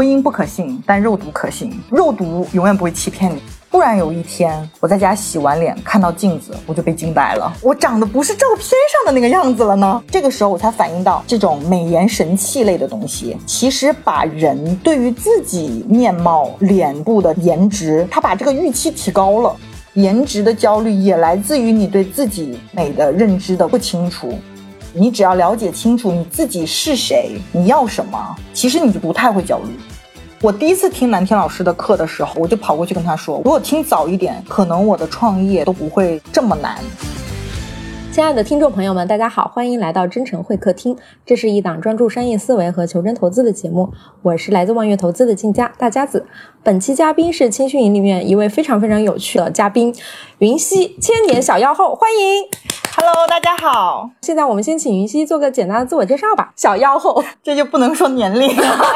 婚姻不可信，但肉毒可信，肉毒永远不会欺骗你。突然有一天，我在家洗完脸，看到镜子，我就被惊呆了，我长得不是照片上的那个样子了呢。这个时候我才反应到，这种美颜神器类的东西，其实把人对于自己面貌、脸部的颜值，它把这个预期提高了。颜值的焦虑也来自于你对自己美的认知的不清楚。你只要了解清楚你自己是谁，你要什么，其实你就不太会焦虑。我第一次听南天老师的课的时候，我就跑过去跟他说：“如果听早一点，可能我的创业都不会这么难。”亲爱的听众朋友们，大家好，欢迎来到真诚会客厅。这是一档专注商业思维和求真投资的节目，我是来自望月投资的静佳大家子。本期嘉宾是青训营里面一位非常非常有趣的嘉宾，云溪千年小妖后，欢迎。Hello，大家好。现在我们先请云溪做个简单的自我介绍吧。小妖后，这就不能说年龄了。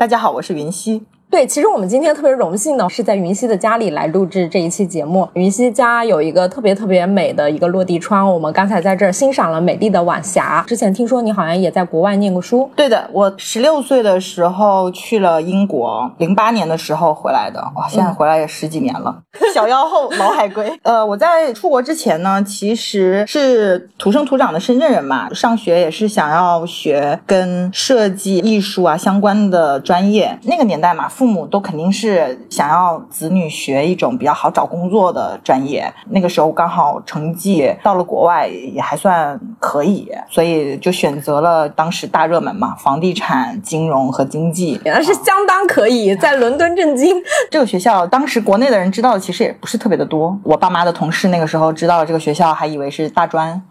大家好，我是云溪。对，其实我们今天特别荣幸呢，是在云溪的家里来录制这一期节目。云溪家有一个特别特别美的一个落地窗，我们刚才在这儿欣赏了美丽的晚霞。之前听说你好像也在国外念过书，对的，我十六岁的时候去了英国，零八年的时候回来的，哇，现在回来也十几年了。小妖后老海龟，呃，我在出国之前呢，其实是土生土长的深圳人嘛，上学也是想要学跟设计艺术啊相关的专业，那个年代嘛。父母都肯定是想要子女学一种比较好找工作的专业。那个时候刚好成绩到了国外也还算可以，所以就选择了当时大热门嘛，房地产、金融和经济。原来是相当可以，在伦敦震惊 这个学校，当时国内的人知道的其实也不是特别的多。我爸妈的同事那个时候知道了这个学校，还以为是大专。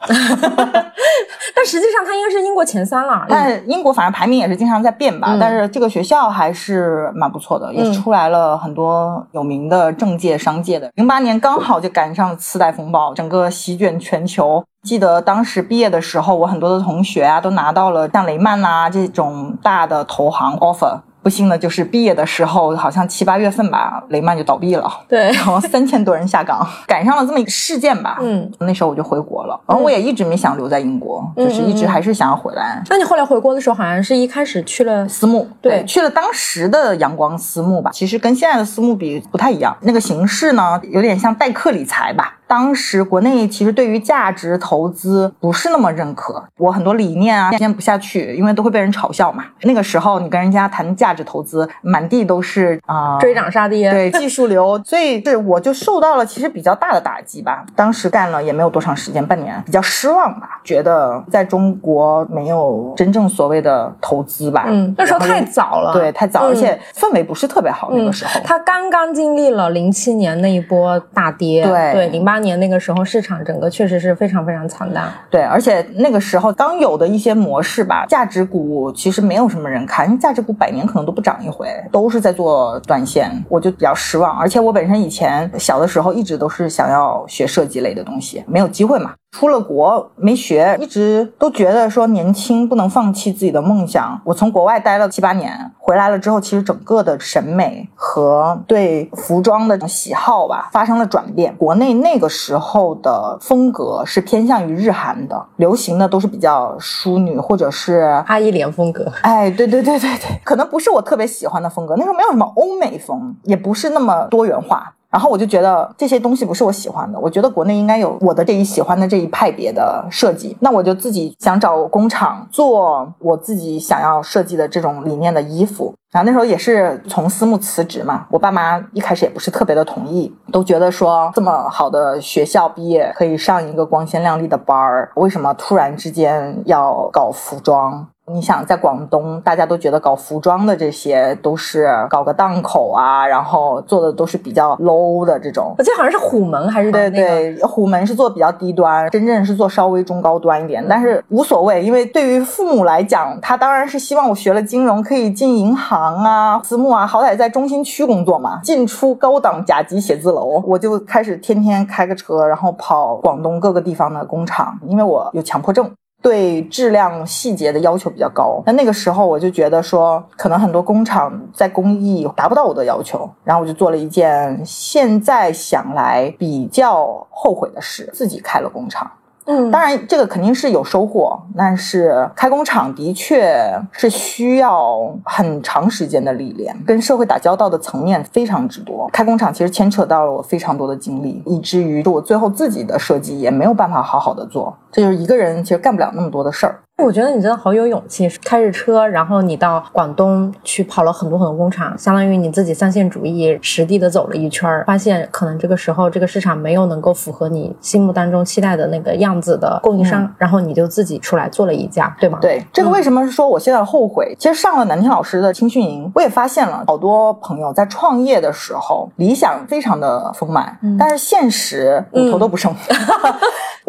但实际上，它应该是英国前三了。但英国反正排名也是经常在变吧。但是这个学校还是蛮不错的，也出来了很多有名的政界、商界的。零八年刚好就赶上了次贷风暴，整个席卷全球。记得当时毕业的时候，我很多的同学啊都拿到了像雷曼呐这种大的投行 offer。不幸的就是毕业的时候，好像七八月份吧，雷曼就倒闭了。对，然后三千多人下岗，赶上了这么一个事件吧。嗯，那时候我就回国了。然后我也一直没想留在英国，就是一直还是想要回来。那你后来回国的时候，好像是一开始去了私募，对，去了当时的阳光私募吧。其实跟现在的私募比不太一样，那个形式呢，有点像代客理财吧。当时国内其实对于价值投资不是那么认可，我很多理念啊坚不下去，因为都会被人嘲笑嘛。那个时候你跟人家谈价值投资，满地都是啊追涨杀跌，对 技术流，所以是我就受到了其实比较大的打击吧。当时干了也没有多长时间，半年，比较失望吧，觉得在中国没有真正所谓的投资吧。嗯，那时候太早了，对，太早，而且氛围不是特别好。那个时候他刚刚经历了零七年那一波大跌，对对，零八。年那个时候市场整个确实是非常非常惨淡，对，而且那个时候刚有的一些模式吧，价值股其实没有什么人看，价值股百年可能都不涨一回，都是在做短线，我就比较失望。而且我本身以前小的时候一直都是想要学设计类的东西，没有机会嘛。出了国没学，一直都觉得说年轻不能放弃自己的梦想。我从国外待了七八年，回来了之后，其实整个的审美和对服装的喜好吧发生了转变。国内那个时候的风格是偏向于日韩的，流行的都是比较淑女或者是阿依莲风格。哎，对对对对对，可能不是我特别喜欢的风格。那时候没有什么欧美风，也不是那么多元化。然后我就觉得这些东西不是我喜欢的，我觉得国内应该有我的这一喜欢的这一派别的设计，那我就自己想找工厂做我自己想要设计的这种理念的衣服。然后那时候也是从私募辞职嘛，我爸妈一开始也不是特别的同意，都觉得说这么好的学校毕业可以上一个光鲜亮丽的班儿，为什么突然之间要搞服装？你想在广东，大家都觉得搞服装的这些都是搞个档口啊，然后做的都是比较 low 的这种。我记得好像是虎门还是对对，虎门是做比较低端，深圳是做稍微中高端一点，但是无所谓，因为对于父母来讲，他当然是希望我学了金融可以进银行啊、私募啊，好歹在中心区工作嘛，进出高档甲级写字楼。我就开始天天开个车，然后跑广东各个地方的工厂，因为我有强迫症。对质量细节的要求比较高，那那个时候我就觉得说，可能很多工厂在工艺达不到我的要求，然后我就做了一件现在想来比较后悔的事，自己开了工厂。嗯当然，这个肯定是有收获，但是开工厂的确是需要很长时间的历练，跟社会打交道的层面非常之多。开工厂其实牵扯到了我非常多的精力，以至于我最后自己的设计也没有办法好好的做。这就是一个人其实干不了那么多的事儿。我觉得你真的好有勇气，开着车，然后你到广东去跑了很多很多工厂，相当于你自己三线主义实地的走了一圈儿，发现可能这个时候这个市场没有能够符合你心目当中期待的那个样子的供应商，然后你就自己出来做了一家，对吗？对，这个为什么是说我现在后悔？其实上了南天老师的青训营，我也发现了好多朋友在创业的时候理想非常的丰满，但是现实骨头都不剩。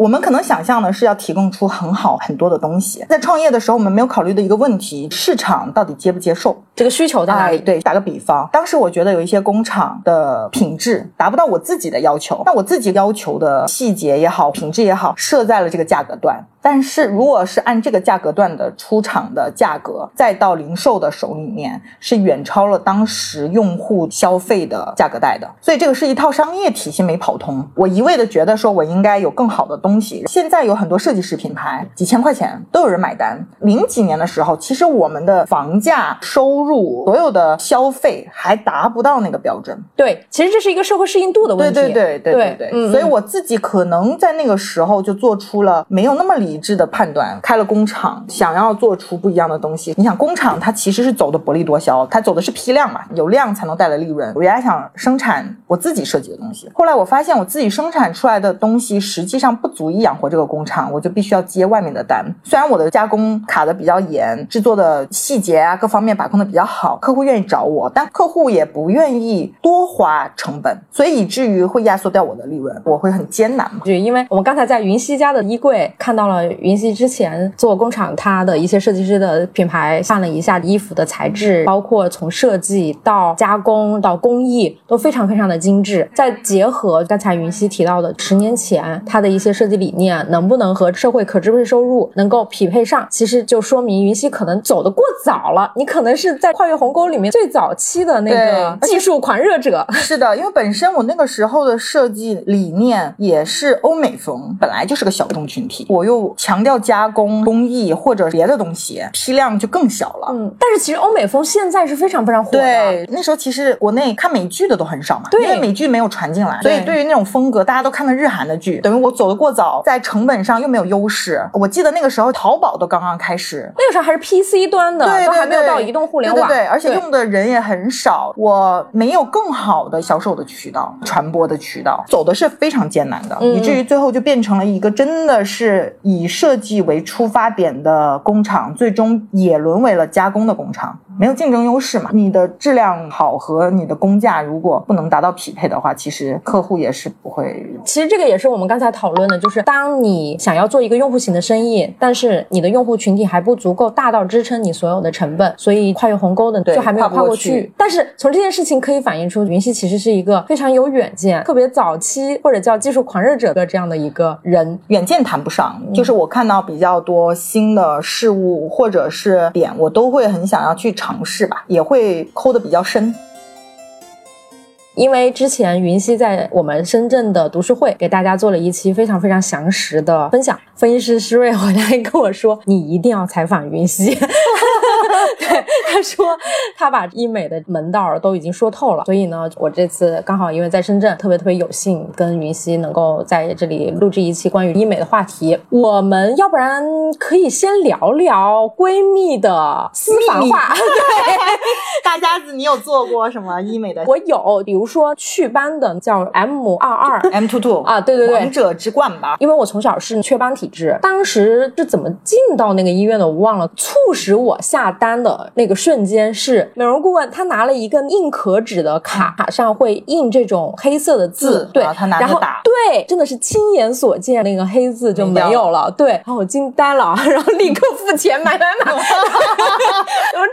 我们可能想象的是要提供出很好很多的东西，在创业的时候，我们没有考虑的一个问题，市场到底接不接受？这个需求在哪里？哎对，打个比方，当时我觉得有一些工厂的品质达不到我自己的要求，那我自己要求的细节也好，品质也好，设在了这个价格段。但是如果是按这个价格段的出厂的价格，再到零售的手里面，是远超了当时用户消费的价格带的。所以这个是一套商业体系没跑通。我一味的觉得说我应该有更好的东西。现在有很多设计师品牌，几千块钱都有人买单。零几年的时候，其实我们的房价、收入、所有的消费还达不到那个标准。对，其实这是一个社会适应度的问题。对对对对对对，嗯，所以我自己可能在那个时候就做出了没有那么理智的判断，开了工厂，想要做出不一样的东西。你想，工厂它其实是走的薄利多销，它走的是批量嘛，有量才能带来利润。我原来想生产我自己设计的东西，后来我发现我自己生产出来的东西实际上不足足以养活这个工厂，我就必须要接外面的单。虽然我的加工卡的比较严，制作的细节啊各方面把控的比较好，客户愿意找我，但客户也不愿意多花成本，所以以至于会压缩掉我的利润，我会很艰难嘛。就因为我们刚才在云溪家的衣柜看到了云溪之前做工厂，它的一些设计师的品牌看了一下衣服的材质，包括从设计到加工到工艺都非常非常的精致。再结合刚才云溪提到的十年前它的一些设计理念，能不能和社会可支配收入能够匹配上，其实就说明云溪可能走得过早了。你可能是在跨越鸿沟里面最早期的那个技术狂热者。是的，因为本身我那个时候的设计理念也是欧美风，本来就是个小众群体，我又强调加工工艺或者别的东西，批量就更小了。嗯，但是其实欧美风现在是非常非常火的。对，那时候其实国内看美剧的都很少嘛，对因为美剧没有传进来，所以对对于那种风格，大家都看的日韩的剧，等于我走得过早，在成本上又没有优势。我记得那个时候淘宝都刚刚开始，那个时候还是 PC 端的，对对都还没有到移动互联网，对而且用的人也很少，我没有更好的销售的渠道、传播的渠道，走的是非常艰难的，嗯。以至于最后就变成了一个真的是以设计为出发点的工厂，最终也沦为了加工的工厂，没有竞争优势嘛。你的质量好和你的工价如果不能达到匹配的话，其实客户也是不会。其实这个也是我们刚才讨论的，就是当你想要做一个用户型的生意，但是你的用户群体还不足够大到支撑你所有的成本，所以跨越鸿沟的对就还没有跨过跨过。去但是从这件事情可以反映出，云溪其实是一个非常有远见、特别早期或者叫技术狂热者的这样的一个人。远见谈不上，就是我看到比较多新的事物或者是点，我都会很想要去尝试吧，也会抠的比较深。因为之前云溪在我们深圳的读书会给大家做了一期非常非常详实的分享，分析师施瑞回来跟我说，你一定要采访云溪。对，他说他把医美的门道都已经说透了，所以呢，我这次刚好因为在深圳，特别特别有幸跟云溪能够在这里录制一期关于医美的话题。我们要不然可以先聊聊闺蜜的私房话。大家子，你有做过什么医美的我有，比如说祛斑的叫 M 二二 M two two 啊，对对对王。者之冠吧？因为我从小是雀斑体质，当时是怎么进到那个医院的我忘了。促使我下单的那个瞬间是美容顾问他拿了一个硬壳纸的卡，卡上会印这种黑色的字，对，字然后他拿着然后打对，真的是亲眼所见，那个黑字就没有了，对，然后我惊呆了，然后立刻付钱买买买，有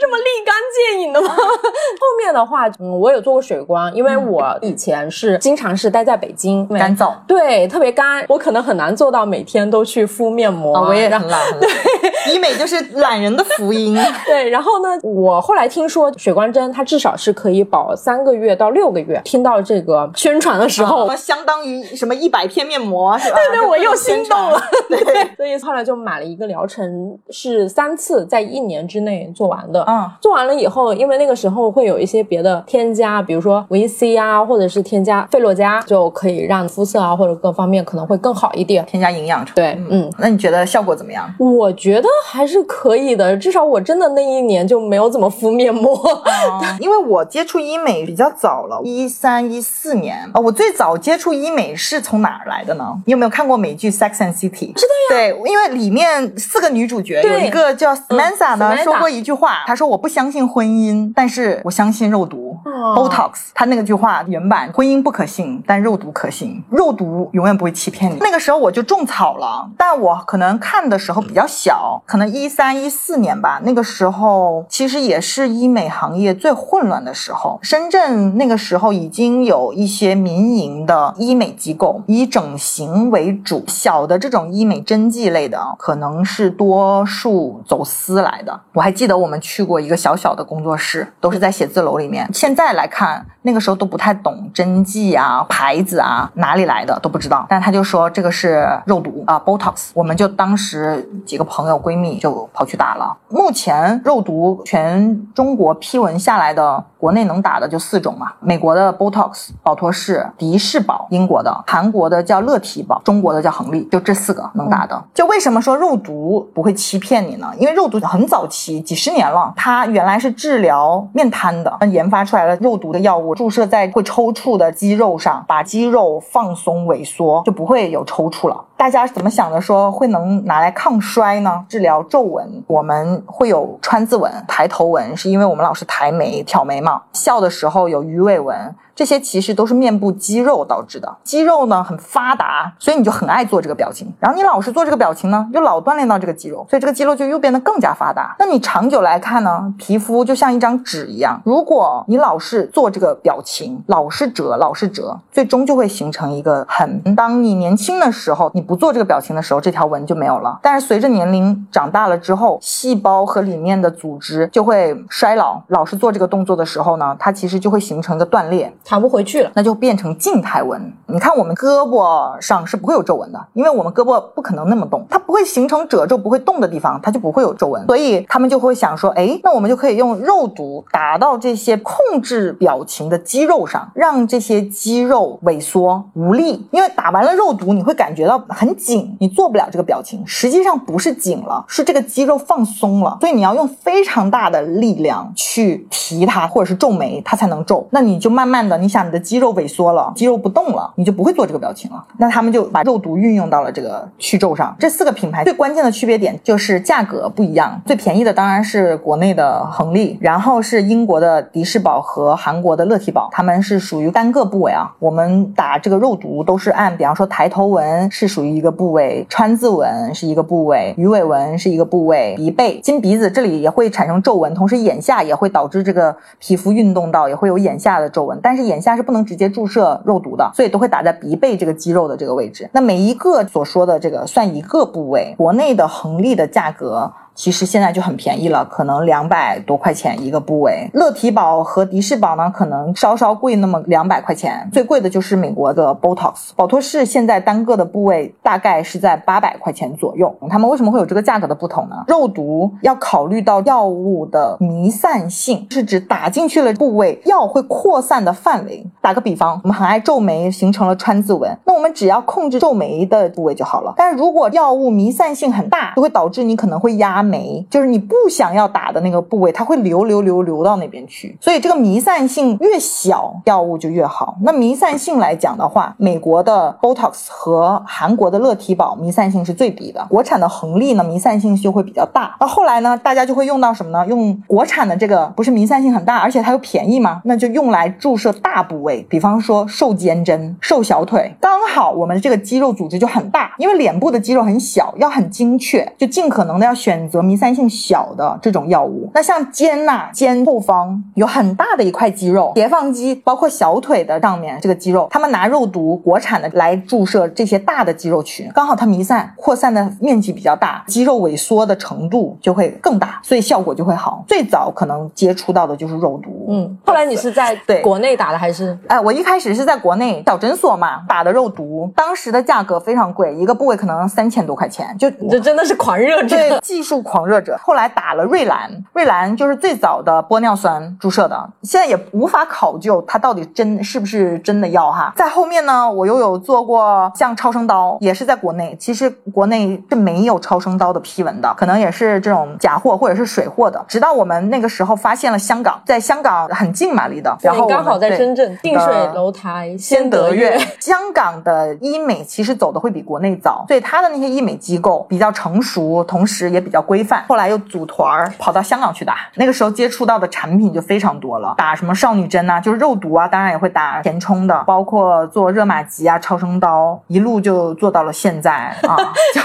这么立竿见影的吗？后面的话，嗯，我有做过水光，因为我以前是经常是待在北京，干燥对，特别干，我可能很难做到每天都去敷面膜。啊，我也很懒，很懒。医美就是懒人的福音。对，然后呢，我后来听说水光针它至少是可以保三个月到六个月。听到这个宣传的时候，相当于什么一百片面膜是吧？对对，我又心动了。对，所以后来就买了一个疗程，是三次，在一年之内做完的。嗯，做完了以后，因为那个时候会有一些别的添加，比如说维 C 啊，或者是添加费洛嘉，就可以让肤色啊或者各方面可能会更好一点。添加营养对，嗯，那你觉得效果怎么样？我觉得还是可以的，至少我真的那一年就没有怎么敷面膜。因为我接触医美比较早了，一三一四年啊，我最早接触医美是从哪儿来的呢？你有没有看过美剧《Sex and City》？知道呀。对，因为里面四个女主角有一个叫 Samantha 呢，说过一句话，她说我不相信婚姻，但是我相信肉毒 Botox。她那个句话原版：婚姻不可信，但肉毒可信，肉毒永远不会欺骗你。那个时候我就种草了，但我可能看的时候比较小，可能一三一四年吧。那个时候其实也是医美行业最混乱的时候，深圳那个时候已经有一些民营的医美机构以整形为主，小的这种医美针剂类的可能是多数走私来的。我还记得我们去过一个小小的工作室，都是在写字楼里面。现在来看，那个时候都不太懂针剂啊、牌子啊哪里来的都不知道，但他就说这个是肉毒啊，Botox。我们就当时几个朋友闺蜜就跑去打了。目前肉毒全中国批文下来的。国内能打的就四种嘛，美国的 Botox、保托氏、迪士宝，英国的、韩国的叫乐体宝，中国的叫恒力，就这四个能打的。就为什么说肉毒不会欺骗你呢？因为肉毒很早期，几十年了，它原来是治疗面瘫的，研发出来的肉毒的药物，注射在会抽搐的肌肉上，把肌肉放松萎缩，就不会有抽搐了。大家怎么想的？说会能拿来抗衰呢？治疗皱纹，我们会有川字纹、抬头纹，是因为我们老是抬眉、挑眉毛，笑的时候有鱼尾纹。这些其实都是面部肌肉导致的，肌肉呢很发达，所以你就很爱做这个表情。然后你老是做这个表情呢，就老锻炼到这个肌肉，所以这个肌肉就又变得更加发达。那你长久来看呢，皮肤就像一张纸一样，如果你老是做这个表情，老是折，老是折，最终就会形成一个痕。当你年轻的时候，你不做这个表情的时候，这条纹就没有了。但是随着年龄长大了之后，细胞和里面的组织就会衰老，老是做这个动作的时候呢，它其实就会形成一个断裂。弹不回去了，那就变成静态纹。你看我们胳膊上是不会有皱纹的，因为我们胳膊不可能那么动，它不会形成褶皱，不会动的地方，它就不会有皱纹。所以他们就会想说，哎，那我们就可以用肉毒打到这些控制表情的肌肉上，让这些肌肉萎缩无力。因为打完了肉毒，你会感觉到很紧，你做不了这个表情。实际上不是紧了，是这个肌肉放松了。所以你要用非常大的力量去提它，或者是皱眉，它才能皱。那你就慢慢的，你想你的。肌肉萎缩了，肌肉不动了，你就不会做这个表情了。那他们就把肉毒运用到了这个去皱上。这四个品牌最关键的区别点就是价格不一样。最便宜的当然是国内的恒力，然后是英国的迪士宝和韩国的乐缇宝，他们是属于单个部位啊。我们打这个肉毒都是按，比方说抬头纹是属于一个部位，川字纹是一个部位，鱼尾纹是一个部位，鼻背、金鼻子这里也会产生皱纹，同时眼下也会导致这个皮肤运动到，也会有眼下的皱纹，但是眼下是。不能直接注射肉毒的，所以都会打在鼻背这个肌肉的这个位置。那每一个所说的这个算一个部位，国内的恒力的价格。其实现在就很便宜了，可能两百多块钱一个部位。乐缇宝和迪士宝呢，可能稍稍贵那么两百块钱。最贵的就是美国的 Botox，宝托氏现在单个的部位大概是在八百块钱左右。他们为什么会有这个价格的不同呢？肉毒要考虑到药物的弥散性，是指打进去了部位，药会扩散的范围。打个比方，我们很爱皱眉，形成了川字纹，那我们只要控制皱眉的部位就好了。但是如果药物弥散性很大，就会导致你可能会压。酶就是你不想要打的那个部位，它会流流流流到那边去，所以这个弥散性越小，药物就越好。那弥散性来讲的话，美国的 Botox 和韩国的乐提宝弥散性是最低的，国产的恒力呢弥散性就会比较大。那后来呢，大家就会用到什么呢？用国产的这个不是弥散性很大，而且它又便宜吗？那就用来注射大部位，比方说瘦肩针、瘦小腿，刚好我们这个肌肉组织就很大，因为脸部的肌肉很小，要很精确，就尽可能的要选择。择弥散性小的这种药物。那像肩呐，肩后方有很大的一块肌肉，斜方肌，包括小腿的上面这个肌肉，他们拿肉毒国产的来注射这些大的肌肉群，刚好它弥散扩散的面积比较大，肌肉萎缩的程度就会更大，所以效果就会好。最早可能接触到的就是肉毒，嗯，后来你是在对国内打的还是？哎，我一开始是在国内小诊所嘛打的肉毒，当时的价格非常贵，一个部位可能三千多块钱，就这真的是狂热症。对技术狂热者。后来打了瑞兰，瑞兰就是最早的玻尿酸注射的，现在也无法考究它到底真是不是真的药哈。在后面呢，我又有做过像超声刀，也是在国内，其实国内是没有超声刀的批文的，可能也是这种假货或者是水货的。直到我们那个时候发现了香港，在香港很近嘛离的，然后刚好在深圳，近水楼台先得月。香港的医美其实走的会比国内早，所以它的那些医美机构比较成熟，同时也比较规范。后来又组团儿跑到香港去打，那个时候接触到的产品就非常多了，打什么少女针啊，就是肉毒啊，当然也会打填充的，包括做热玛吉啊、超声刀，一路就做到了现在啊，就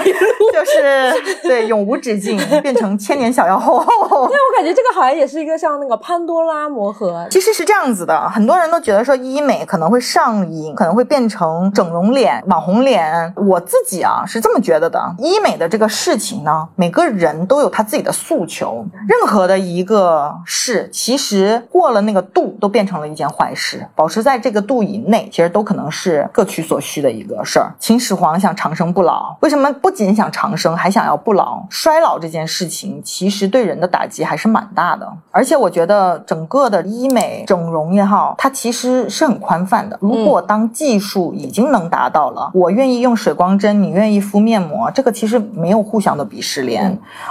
就是对永无止境，变成千年小妖后。因为我感觉这个好像也是一个像那个潘多拉魔盒，其实是这样子的，很多人都觉得说医美可能会上瘾，可能会变成整容脸、网红脸。我自己啊是这么觉得的，医美的这个事情呢，每个人都有他自己的诉求，任何的一个事，其实过了那个度，都变成了一件坏事。保持在这个度以内，其实都可能是各取所需的一个事儿。秦始皇想长生不老，为什么不仅想长生，还想要不老？衰老这件事情，其实对人的打击还是蛮大的。而且我觉得整个的医美整容也好，它其实是很宽泛的。如果当技术已经能达到了，我愿意用水光针，你愿意敷面膜，这个其实没有互相的鄙视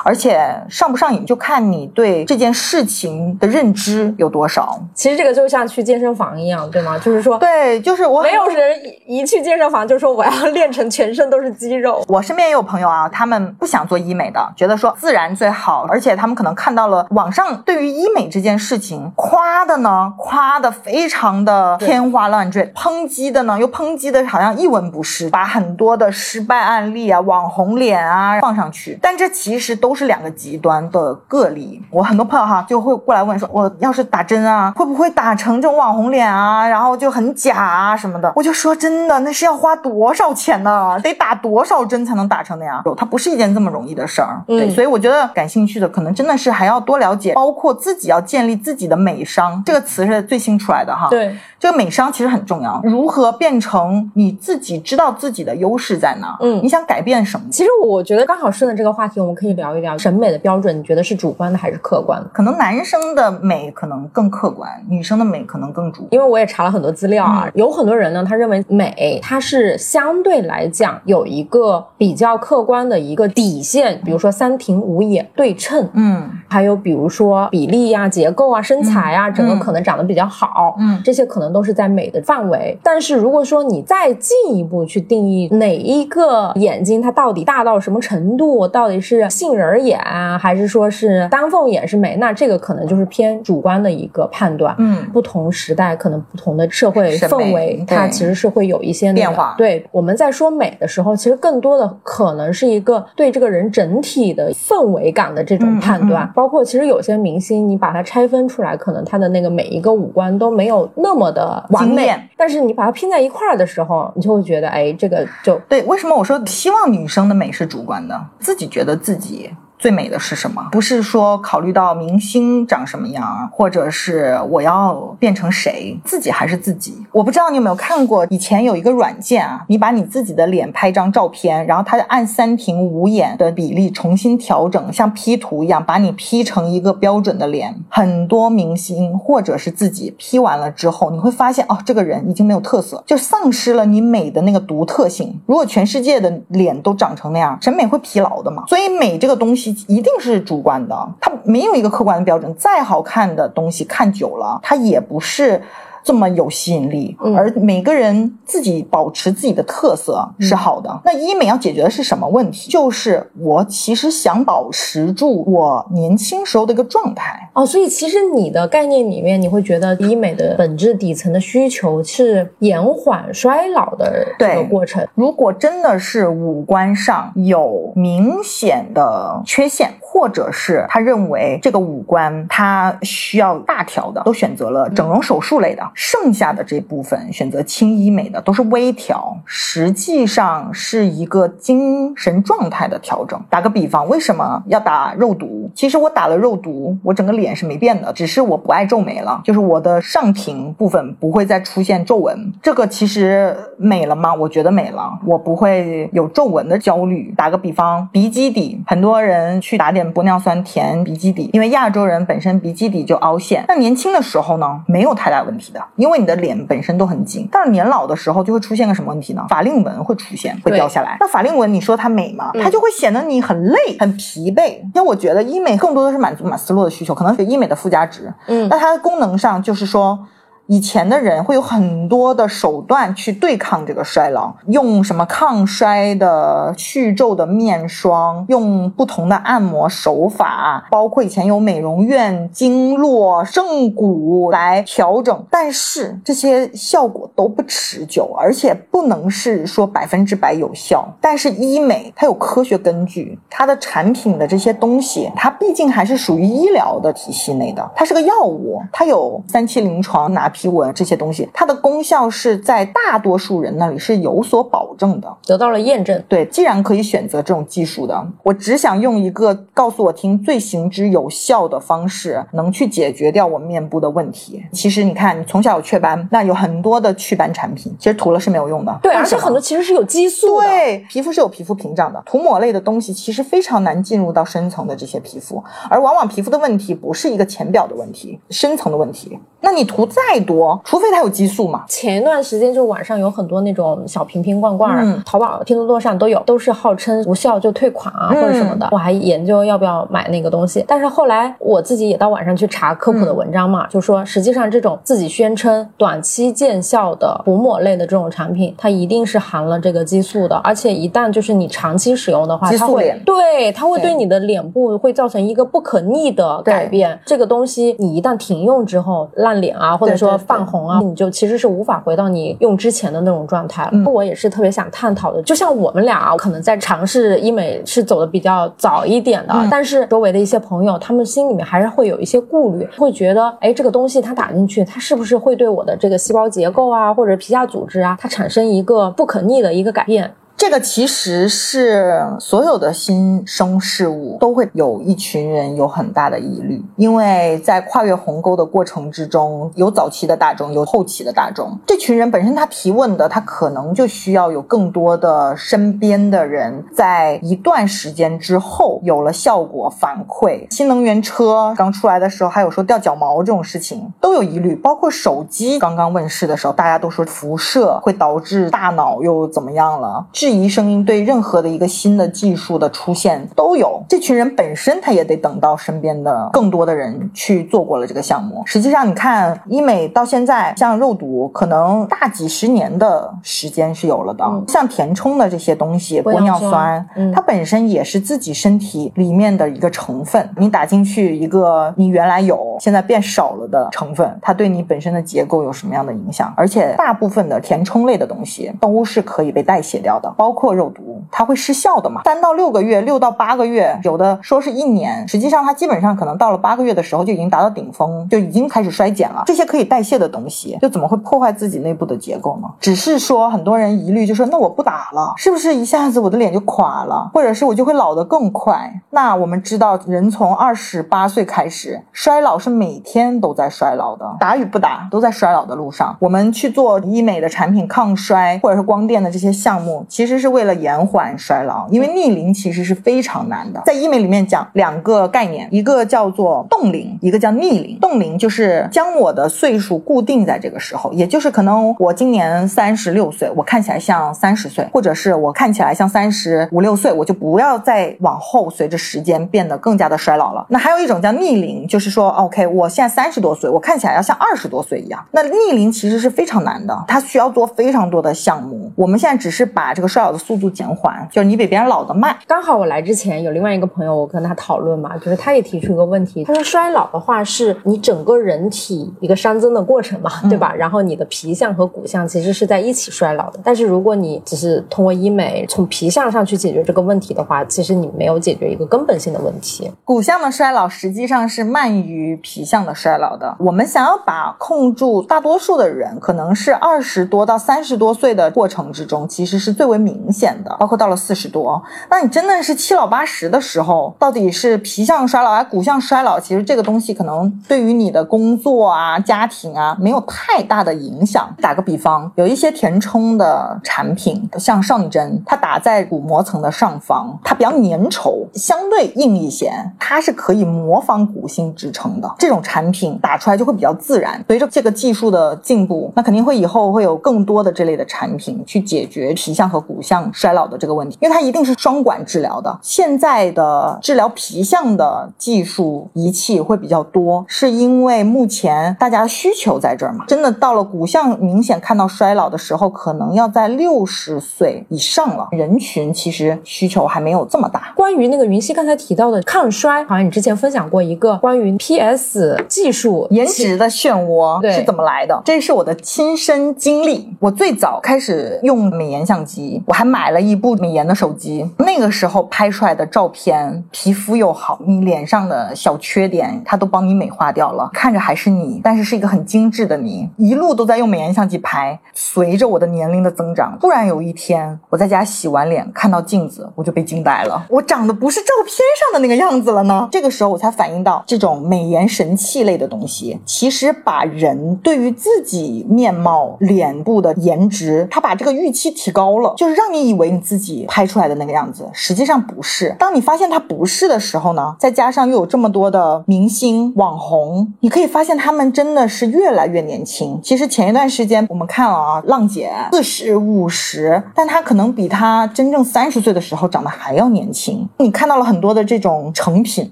而且上不上瘾，就看你对这件事情的认知有多少。其实这个就像去健身房一样，对吗？就是说，对，就是我没有人一一去健身房就说我要 练成全身都是肌肉。我身边也有朋友啊，他们不想做医美的，觉得说自然最好，而且他们可能看到了网上对于医美这件事情夸的呢，夸的非常的天花乱坠，抨击的呢又抨击的好像一文不值，把很多的失败案例啊、网红脸啊放上去，但这其实都是两个极端的个例。我很多朋友哈就会过来问说，我要是打针啊，会不会打成这种网红脸啊，然后就很假啊什么的？我就说真的，那是要花多少钱呢？得打多少针才能打成那样？它不是一件这么容易的事儿。嗯对，所以我觉得感兴趣的可能真的是还要多了解，包括自己要建立自己的美商，这个词是最新出来的哈。。对，这个美商其实很重要，如何变成你自己知道自己的优势在哪？嗯你想改变什么？其实我觉得刚好顺着这个话题，我们可以聊一聊审美的标准，你觉得是主观的还是客观的？可能男生的美可能更客观，女生的美可能更主观。因为我也查了很多资料啊，嗯有很多人呢，他认为美它是相对来讲有一个比较客观的一个底线，比如说三庭五眼、对称，嗯还有比如说比例呀、结构啊、身材啊，整个可能长得比较好，嗯这些可能都是在美的范围。但是如果说你再进一步去定义哪一个眼睛它到底大到什么程度，到底是杏仁眼啊，还是说是丹凤眼是美，那这个可能就是偏主观的一个判断。嗯不同时代可能不同的社会氛围，它其实是会有一些、那个变化对，我们在说美的时候，其实更多的可能是一个对这个人整体的氛围感的这种嗯判断。嗯包括其实有些明星，你把它拆分出来，可能他的那个每一个五官都没有那么的完美，但是你把它拼在一块儿的时候，你就会觉得，哎，这个就对，为什么我说希望女生的美是主观的，自己觉得自己。最美的是什么？不是说考虑到明星长什么样，或者是我要变成谁，自己还是自己。我不知道你有没有看过，以前有一个软件啊，你把你自己的脸拍张照片，然后它按三庭五眼的比例重新调整，像 P 图一样，把你 P 成一个标准的脸。很多明星或者是自己 P 完了之后，你会发现哦，这个人已经没有特色，就丧失了你美的那个独特性。如果全世界的脸都长成那样，审美会疲劳的嘛。所以美这个东西一定是主观的，它没有一个客观的标准。再好看的东西看久了，它也不是。这么有吸引力，嗯而每个人自己保持自己的特色是好的。那医美要解决的是什么问题？就是我其实想保持住我年轻时候的一个状态。哦，所以其实你的概念里面，你会觉得医美的本质底层的需求是延缓衰老的这个过程。如果真的是五官上有明显的缺陷，或者是他认为这个五官他需要大调的，都选择了整容手术类的，剩下的这部分选择轻医美的都是微调，实际上是一个精神状态的调整。打个比方，为什么要打肉毒？其实我打了肉毒，我整个脸是没变的，只是我不爱皱眉了，就是我的上庭部分不会再出现皱纹。这个其实美了吗？我觉得美了，我不会有皱纹的焦虑。打个比方，鼻基底，很多人去打点玻尿酸填鼻基底，因为亚洲人本身鼻基底就凹陷。那年轻的时候呢，没有太大问题的，因为你的脸本身都很紧。但是年老的时候就会出现个什么问题呢？法令纹会出现，会掉下来。那法令纹，你说它美吗？嗯它就会显得你很累、很疲惫。因为我觉得医美更多的是满足马斯洛的需求，可能是医美的附加值。嗯那它的功能上就是说。以前的人会有很多的手段去对抗这个衰老，用什么抗衰的去皱的面霜，用不同的按摩手法，包括以前有美容院经络、正骨来调整，但是这些效果都不持久，而且不能是说百分之百有效。但是医美它有科学根据，它的产品的这些东西，它毕竟还是属于医疗的体系内的，它是个药物，它有三期临床拿皮纹这些东西，它的功效是在大多数人那里是有所保证的。得到了验证。对，既然可以选择这种技术的，我只想用一个告诉我听最行之有效的方式，能去解决掉我面部的问题。其实你看，你从小有雀斑，那有很多的祛斑产品，其实涂了是没有用的。对，而且很多其实是有激素的。对，皮肤是有皮肤屏障的，涂抹类的东西其实非常难进入到深层的这些皮肤，而往往皮肤的问题不是一个浅表的问题，深层的问题。那你涂再多，除非它有激素嘛。前一段时间就网上有很多那种小瓶瓶罐罐，嗯淘宝、拼多多上都有，都是号称无效就退款啊、嗯或者什么的。我还研究要不要买那个东西，但是后来我自己也到网上去查科普的文章嘛，就说实际上这种自己宣称短期见效的涂抹类的这种产品，它一定是含了这个激素的，而且一旦就是你长期使用的话，它会激素脸对它会对对你的脸部会造成一个不可逆的改变。这个东西你一旦停用之后，烂脸啊，或者说泛红啊，你就其实是无法回到你用之前的那种状态了。嗯我也是特别想探讨的，就像我们俩啊可能在尝试医美是走的比较早一点的，嗯但是周围的一些朋友，他们心里面还是会有一些顾虑，会觉得，哎，这个东西它打进去，它是不是会对我的这个细胞结构啊，或者皮下组织啊，它产生一个不可逆的一个改变？这个其实是所有的新生事物都会有一群人有很大的疑虑，因为在跨越鸿沟的过程之中，有早期的大众，有后期的大众。这群人本身他提问的，他可能就需要有更多的身边的人在一段时间之后有了效果反馈。新能源车刚出来的时候，还有说掉脚毛这种事情都有疑虑，包括手机刚刚问世的时候，大家都说辐射会导致大脑又怎么样了，质疑声音对任何的一个新的技术的出现都有。这群人本身他也得等到身边的更多的人去做过了这个项目。实际上，你看医美到现在，像肉毒，可能大几十年的时间是有了的。嗯像填充的这些东西，玻玻尿尿酸酸，嗯它本身也是自己身体里面的一个成分。你打进去一个你原来有，现在变少了的成分，它对你本身的结构有什么样的影响？而且大部分的填充类的东西都是可以被代谢掉的，包括肉毒，它会失效的嘛。三到六个月，六到八个月，有的说是一年，实际上它基本上可能到了八个月的时候就已经达到顶峰，就已经开始衰减了。这些可以代谢的东西，就怎么会破坏自己内部的结构呢？只是说很多人疑虑，就说那我不打了，是不是一下子我的脸就垮了，或者是我就会老得更快？那我们知道，人从二十八岁开始，衰老是每天都在衰老的，打与不打都在衰老的路上。我们去做医美的产品抗衰，或者是光电的这些项目，其其其实是为了延缓衰老，因为逆龄其实是非常难的。在医美里面讲两个概念，一个叫做冻龄，一个叫逆龄。冻龄就是将我的岁数固定在这个时候，也就是可能我今年三十六岁，我看起来像三十岁，或者是我看起来像三十五六岁，我就不要再往后随着时间变得更加的衰老了。那还有一种叫逆龄，就是说，OK，我现在三十多岁，我看起来要像二十多岁一样。那逆龄其实是非常难的，它需要做非常多的项目。我们现在只是把这个衰老的速度减缓，就是你比别人老得慢。刚好我来之前有另外一个朋友，我跟他讨论嘛，就是他也提出一个问题，他说衰老的话是你整个人体一个熵增的过程嘛，对吧？然后你的皮相和骨相其实是在一起衰老的。但是如果你只是通过医美从皮相上去解决这个问题的话，其实你没有解决一个根本性的问题。骨相的衰老实际上是慢于皮相的衰老的。我们想要把控住大多数的人，可能是二十多到三十多岁的过程之中，其实是最为明显的。包括到了四十多，那你真的是七老八十的时候，到底是皮相衰老还是骨相衰老？其实这个东西可能对于你的工作啊、家庭啊没有太大的影响。打个比方，有一些填充的产品，像上针，它打在骨膜层的上方，它比较粘稠，相对硬一些，它是可以模仿骨性支撑的。这种产品打出来就会比较自然。随着这个技术的进步，那肯定会以后会有更多的这类的产品去解决皮相和骨相衰老的这个问题，因为它一定是双管治疗的。现在的治疗皮相的技术仪器会比较多，是因为目前大家需求在这儿嘛。真的到了骨相明显看到衰老的时候，可能要在六十岁以上了。人群其实需求还没有这么大。关于那个云溪刚才提到的抗衰，好像你之前分享过一个关于 PS 技术颜值的漩涡对是怎么来的？这是我的亲身经历。我最早开始用美颜相机，我还买了一部美颜的手机。那个时候拍出来的照片，皮肤又好，你脸上的小缺点它都帮你美化掉了，看着还是你，但是是一个很精致的你。一路都在用美颜相机拍。随着我的年龄的增长，突然有一天我在家洗完脸，看到镜子，我就被惊呆了，我长得不是照片上的那个样子了呢。这个时候我才反应到，这种美颜神器类的东西，其实把人对于自己面貌、脸部的颜值，它把这个预期提高了，就就是让你以为你自己拍出来的那个样子，实际上不是。当你发现它不是的时候呢，再加上又有这么多的明星、网红，你可以发现他们真的是越来越年轻。其实前一段时间我们看了啊，浪姐四十五十，但她可能比她真正三十岁的时候长得还要年轻。你看到了很多的这种成品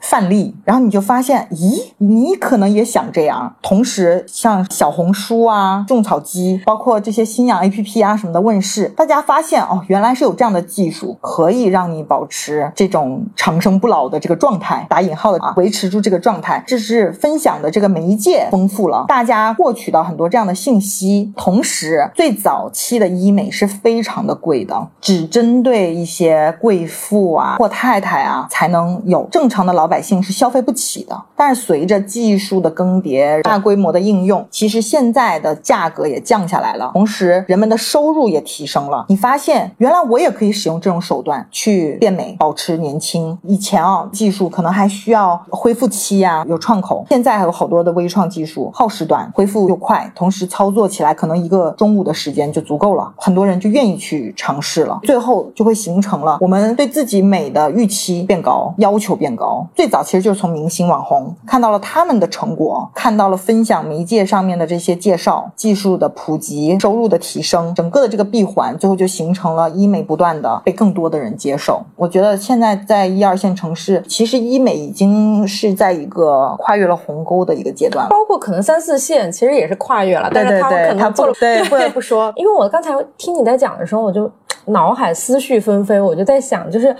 范例，然后你就发现，咦，你可能也想这样。同时，像小红书啊、种草机，包括这些新氧 APP 啊什么的问世，大家发现哦，原来是有这样的技术，可以让你保持这种长生不老的这个状态，打引号的啊，维持住这个状态。这是分享的这个媒介丰富了，大家获取到很多这样的信息。同时，最早期的医美是非常的贵的，只针对一些贵妇啊或太太啊才能有，正常的老百姓是消费不起的。但是随着技术的更迭、大规模的应用，其实现在的价格也降下来了，同时人们的收入也提升了。你发现现原来我也可以使用这种手段去变美、保持年轻。以前啊，技术可能还需要恢复期啊，有创口，现在还有好多的微创技术，耗时短，恢复又快，同时操作起来可能一个中午的时间就足够了，很多人就愿意去尝试了。最后就会形成了我们对自己美的预期变高，要求变高。最早其实就是从明星网红看到了他们的成果，看到了分享媒介上面的这些介绍、技术的普及、收入的提升，整个的这个闭环，最后就形成了医美不断的被更多的人接受。我觉得现在在一二线城市，其实医美已经是在一个跨越了鸿沟的一个阶段了。包括可能三四线其实也是跨越了，但是他可能做了对不得不说，因为我刚才听你在讲的时候，我就脑海思绪纷飞，我就在想，就是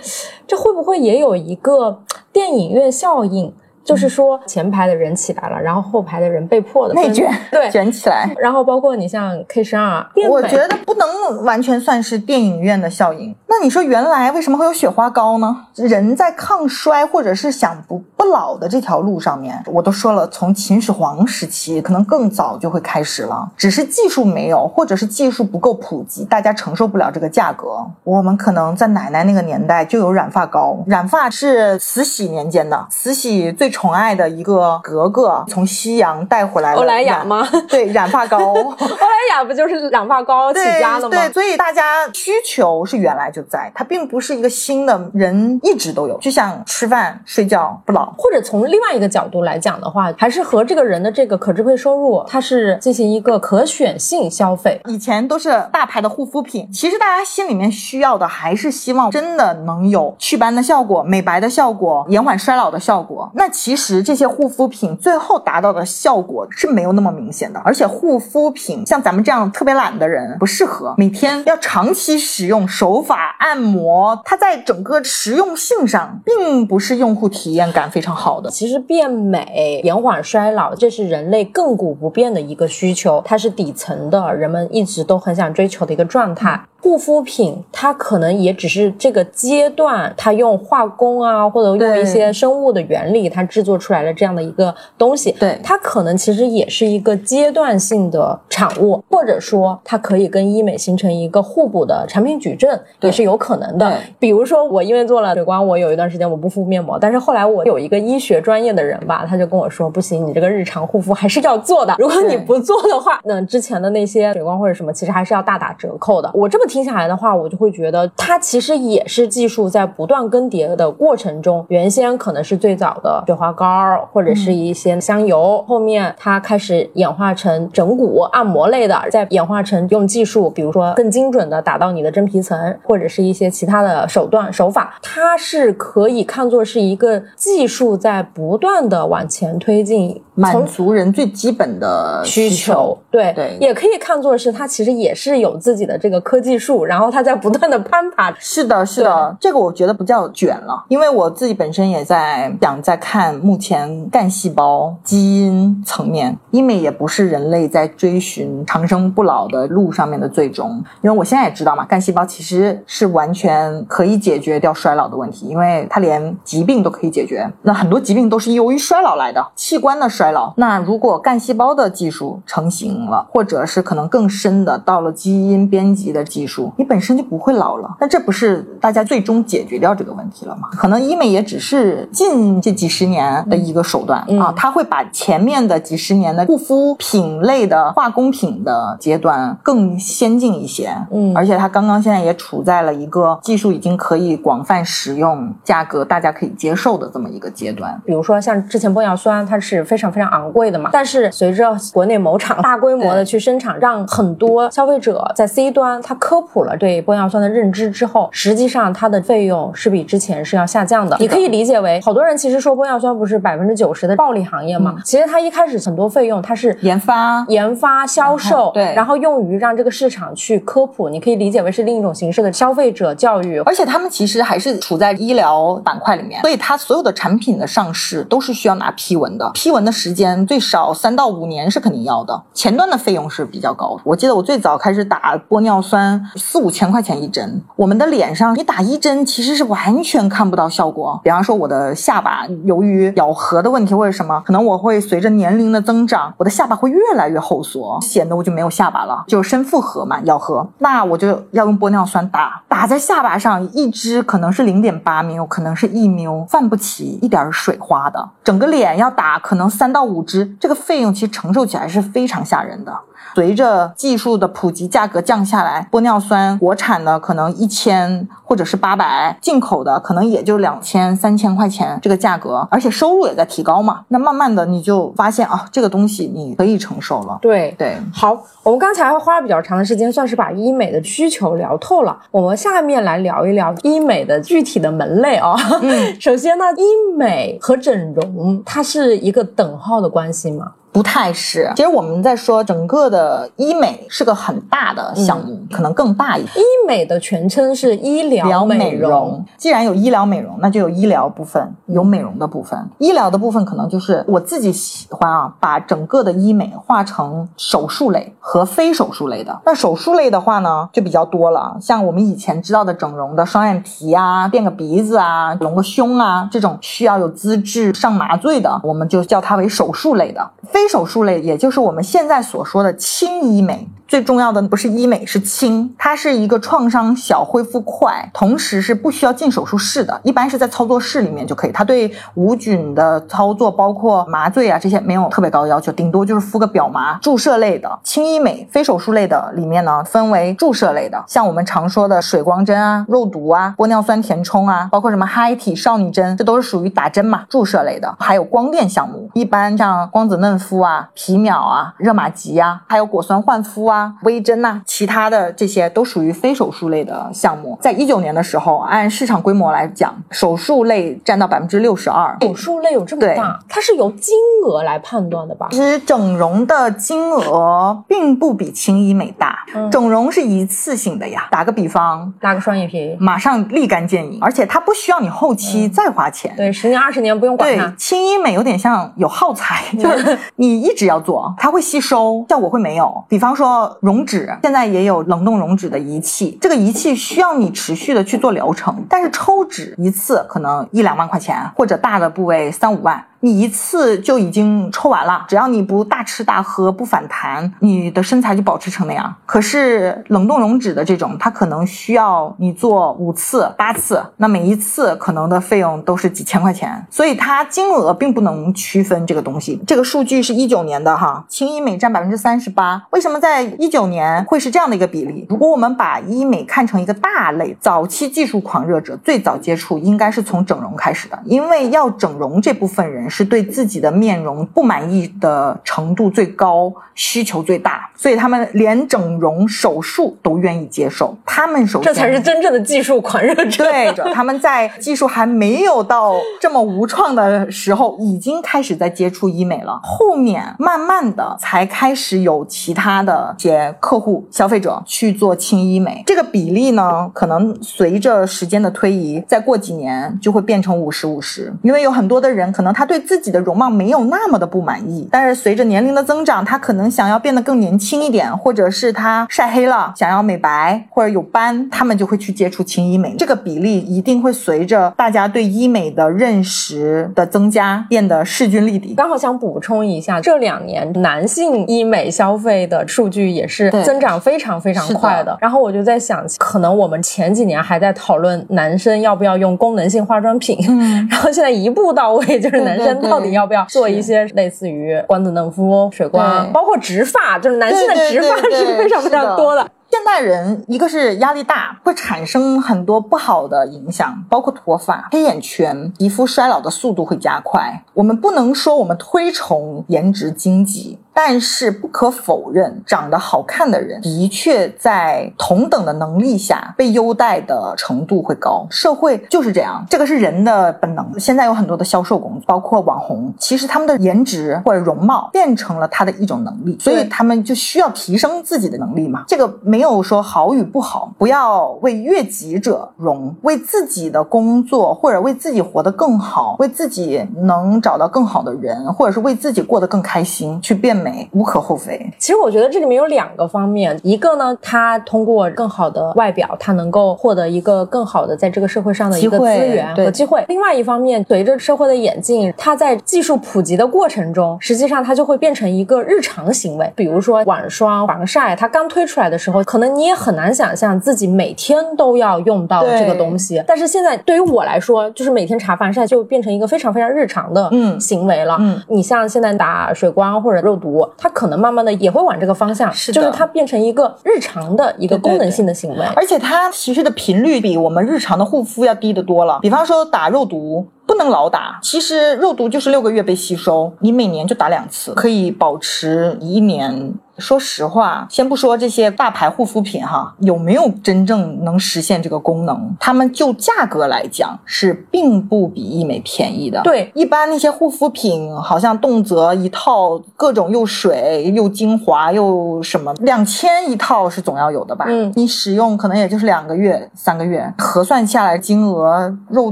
这会不会也有一个电影院效应？就是说前排的人起来了，然后后排的人被迫的内卷，对，卷起来。然后包括你像 K 十二，我觉得不能完全算是电影院的效应。那你说原来为什么会有雪花膏呢？人在抗衰或者是想不不老的这条路上面，我都说了，从秦始皇时期可能更早就会开始了，只是技术没有，或者是技术不够普及，大家承受不了这个价格。我们可能在奶奶那个年代就有染发膏，染发是慈禧年间的，慈禧最宠爱的一个格格从西洋带回来的欧莱雅吗？对，染发膏。欧莱雅不就是染发膏起家的吗？对，所以大家需求是原来就在，它并不是一个新的，人一直都有，就像吃饭、睡觉不老。或者从另外一个角度来讲的话，还是和这个人的这个可支配收入，它是进行一个可选性消费。以前都是大牌的护肤品，其实大家心里面需要的还是希望真的能有祛斑的效果、美白的效果、延缓衰老的效果。那其实这些护肤品最后达到的效果是没有那么明显的，而且护肤品像咱们这样特别懒的人不适合，每天要长期使用手法按摩，它在整个实用性上并不是用户体验感非常好的。其实变美、延缓衰老，这是人类亘古不变的一个需求，它是底层的，人们一直都很想追求的一个状态。护肤品它可能也只是这个阶段，它用化工啊，或者用一些生物的原理，它制作出来了这样的一个东西。对它可能其实也是一个阶段性的产物，或者说它可以跟医美形成一个互补的产品矩阵，也是有可能的。比如说我因为做了水光，我有一段时间我不敷面膜，但是后来我有一个医学专业的人吧，他就跟我说，不行，你这个日常护肤还是要做的。如果你不做的话，那之前的那些水光或者什么，其实还是要大打折扣的。我这么听下来的话，我就会觉得它其实也是技术在不断更迭的过程中，原先可能是最早的雪花膏或者是一些香油，后面它开始演化成整骨按摩类的，再演化成用技术，比如说更精准的打到你的真皮层，或者是一些其他的手段手法，它是可以看作是一个技术在不断的往前推进，满从足人最基本的需求求，对对也可以看作是它其实也是有自己的这个科技树，然后它在不断的攀爬。是的，是的，这个我觉得不叫卷了，因为我自己本身也在想在看目前干细胞基因层面，医美也不是人类在追寻长生不老的路上面的最终，因为我现在也知道嘛，干细胞其实是完全可以解决掉衰老的问题，因为它连疾病都可以解决，那很多疾病都是由于衰老来的，器官的衰老。那如果干细胞的技术成型了，或者是可能更深的到了基因编辑的技术，你本身就不会老了。那这不是大家最终解决掉这个问题了吗？可能医美也只是近这几十年的一个手段、嗯啊，它会把前面的几十年的护肤品类的化工品的阶段更先进一些。嗯而且它刚刚现在也处在了一个技术已经可以广泛使用、价格大家可以接受的这么一个阶段。比如说像之前玻尿酸，它是非常非常昂贵的嘛，但是随着国内某厂大规模的去生产，让很多消费者在 C 端他科普了对玻尿酸的认知之后，实际上它的费用是比之前是要下降的。你可以理解为，好多人其实说玻尿酸不是百分之九十的暴利行业嘛，其实它一开始很多费用它是研发研发、销售，对然后用于让这个市场去科普，你可以理解为是另一种形式的消费者教育。而且他们其实还是处在医疗板块里面，所以它所有的产品的上市都是需要拿批文的，批文的时间最少三到五年是肯定要的，前端的费用是比较高的。我记得我最早开始打玻尿酸四五千块钱一针，我们的脸上你打一针其实是完全看不到效果。比方说我的下巴由于咬合的问题或者什么，可能我会随着年龄的增长，我的下巴会越来越后缩，显得我就没有下巴了，就是深复合嘛，咬合，那我就要用玻尿酸打，打在下巴上，一支可能是零点八缪，可能是一缪，泛不起一点水花的。整个脸要打可能三到五支，这个费用其实承受起来是非常吓人的。随着技术的普及，价格降下来，玻尿酸国产的可能一千或者是八百，进口的可能也就两千、三千块钱这个价格，而且收入也在提高嘛。那慢慢的你就发现啊，这个东西你可以承受了。对对，好，我们刚才花了比较长的时间，算是把医美的需求聊透了。我们下面来聊一聊医美的具体的门类啊、嗯 首先呢，医美和整容它是一个等号的关系吗？不太是。其实我们在说整个的医美是个很大的项目，可能更大一点。医美的全称是医疗疗美美容，既然有医疗美容，那就有医疗部分，有美容的部分。医疗的部分可能就是我自己喜欢啊，把整个的医美划成手术类和非手术类的。那手术类的话呢，就比较多了，像我们以前知道的整容的双眼皮啊、变个鼻子啊、隆个胸啊，这种需要有资质上麻醉的，我们就叫它为手术类的。非非手术类，也就是我们现在所说的轻医美。最重要的不是医美，是轻。它是一个创伤小、恢复快，同时是不需要进手术室的，一般是在操作室里面就可以。它对无菌的操作，包括麻醉啊这些没有特别高的要求，顶多就是敷个表麻。注射类的轻医美、非手术类的里面呢，分为注射类的，像我们常说的水光针啊、肉毒啊、玻尿酸填充啊，包括什么嗨体、少女针，这都是属于打针嘛，注射类的。还有光电项目，一般像光子嫩肤啊、皮秒啊、热玛吉啊，还有果酸焕肤啊、微针呐、其他的这些都属于非手术类的项目。在一九年的时候，按市场规模来讲，手术类占到百分之六十二。手术类有这么大，它是由金额来判断的吧？其实整容的金额并不比轻医美大，嗯整容是一次性的呀。打个比方，拉个双眼皮，马上立竿见影，而且它不需要你后期再花钱。对，十年二十年不用管对它，。轻医美有点像有耗材，就是 你一直要做，它会吸收，效果会没有。比方说溶脂，现在也有冷冻溶脂的仪器，这个仪器需要你持续的去做疗程，但是抽脂一次可能一两万块钱，或者大的部位三五万。你一次就已经抽完了，只要你不大吃大喝不反弹，你的身材就保持成那样。可是冷冻溶脂的这种，它可能需要你做五次、八次，那每一次可能的费用都是几千块钱，所以它金额并不能区分这个东西。这个数据是一九年的哈，轻医美占百分之三十八。为什么在一九年会是这样的一个比例？如果我们把医美看成一个大类，早期技术狂热者最早接触应该是从整容开始的，因为要整容这部分人是对自己的面容不满意的程度最高，需求最大，所以他们连整容手术都愿意接受。他们首先这才是真正的技术狂热者。对着，他们在技术还没有到这么无创的时候，已经开始在接触医美了。后面慢慢的才开始有其他的一些客户、消费者去做轻医美。这个比例呢，可能随着时间的推移，再过几年就会变成五十五十。因为有很多的人，可能他对自己的容貌没有那么的不满意，但是随着年龄的增长，他可能想要变得更年轻一点，或者是他晒黑了，想要美白或者有斑，他们就会去接触轻医美。这个比例一定会随着大家对医美的认识的增加，变得势均力敌。刚好想补充一下，这两年男性医美消费的数据也是增长非常非常快的。然后我就在想，可能我们前几年还在讨论男生要不要用功能性化妆品，嗯 然后现在一步到位，就是男对到底要不要做一些类似于光子嫩肤、水光，包括植发，就是男性的植发是非常非常多的。现代人一个是压力大，会产生很多不好的影响，包括脱发、黑眼圈、皮肤衰老的速度会加快。我们不能说我们推崇颜值经济，但是不可否认，长得好看的人的确在同等的能力下被优待的程度会高。社会就是这样，这个是人的本能。现在有很多的销售工作，包括网红，其实他们的颜值或者容貌变成了他的一种能力，所以他们就需要提升自己的能力嘛。这个没有说好与不好，不要为悦己者容，为自己的工作或者为自己活得更好，为自己能找到更好的人，或者是为自己过得更开心去变美，无可厚非。其实我觉得这里面有两个方面，一个呢，他通过更好的外表，他能够获得一个更好的在这个社会上的一个资源和机会。另外一方面，随着社会的演进，他在技术普及的过程中，实际上它就会变成一个日常行为。比如说晚霜、防晒，它刚推出来的时候，可能你也很难想象自己每天都要用到对这个东西。但是现在对于我来说，就是每天查防晒就变成一个非常非常日常的嗯行为了。嗯你像现在打水光或者肉毒，它可能慢慢的也会往这个方向，是就是它变成一个日常的一个功能性的行为。而且它其实的频率比我们日常的护肤要低得多了。比方说打肉毒。不能老打，其实肉毒就是六个月被吸收，你每年就打两次，可以保持一年。说实话，先不说这些大牌护肤品哈，有没有真正能实现这个功能，他们就价格来讲是并不比医美便宜的。对一般那些护肤品好像动辄一套各种又水又精华又什么，两千一套是总要有的吧？嗯你使用可能也就是两个月、三个月，核算下来金额，肉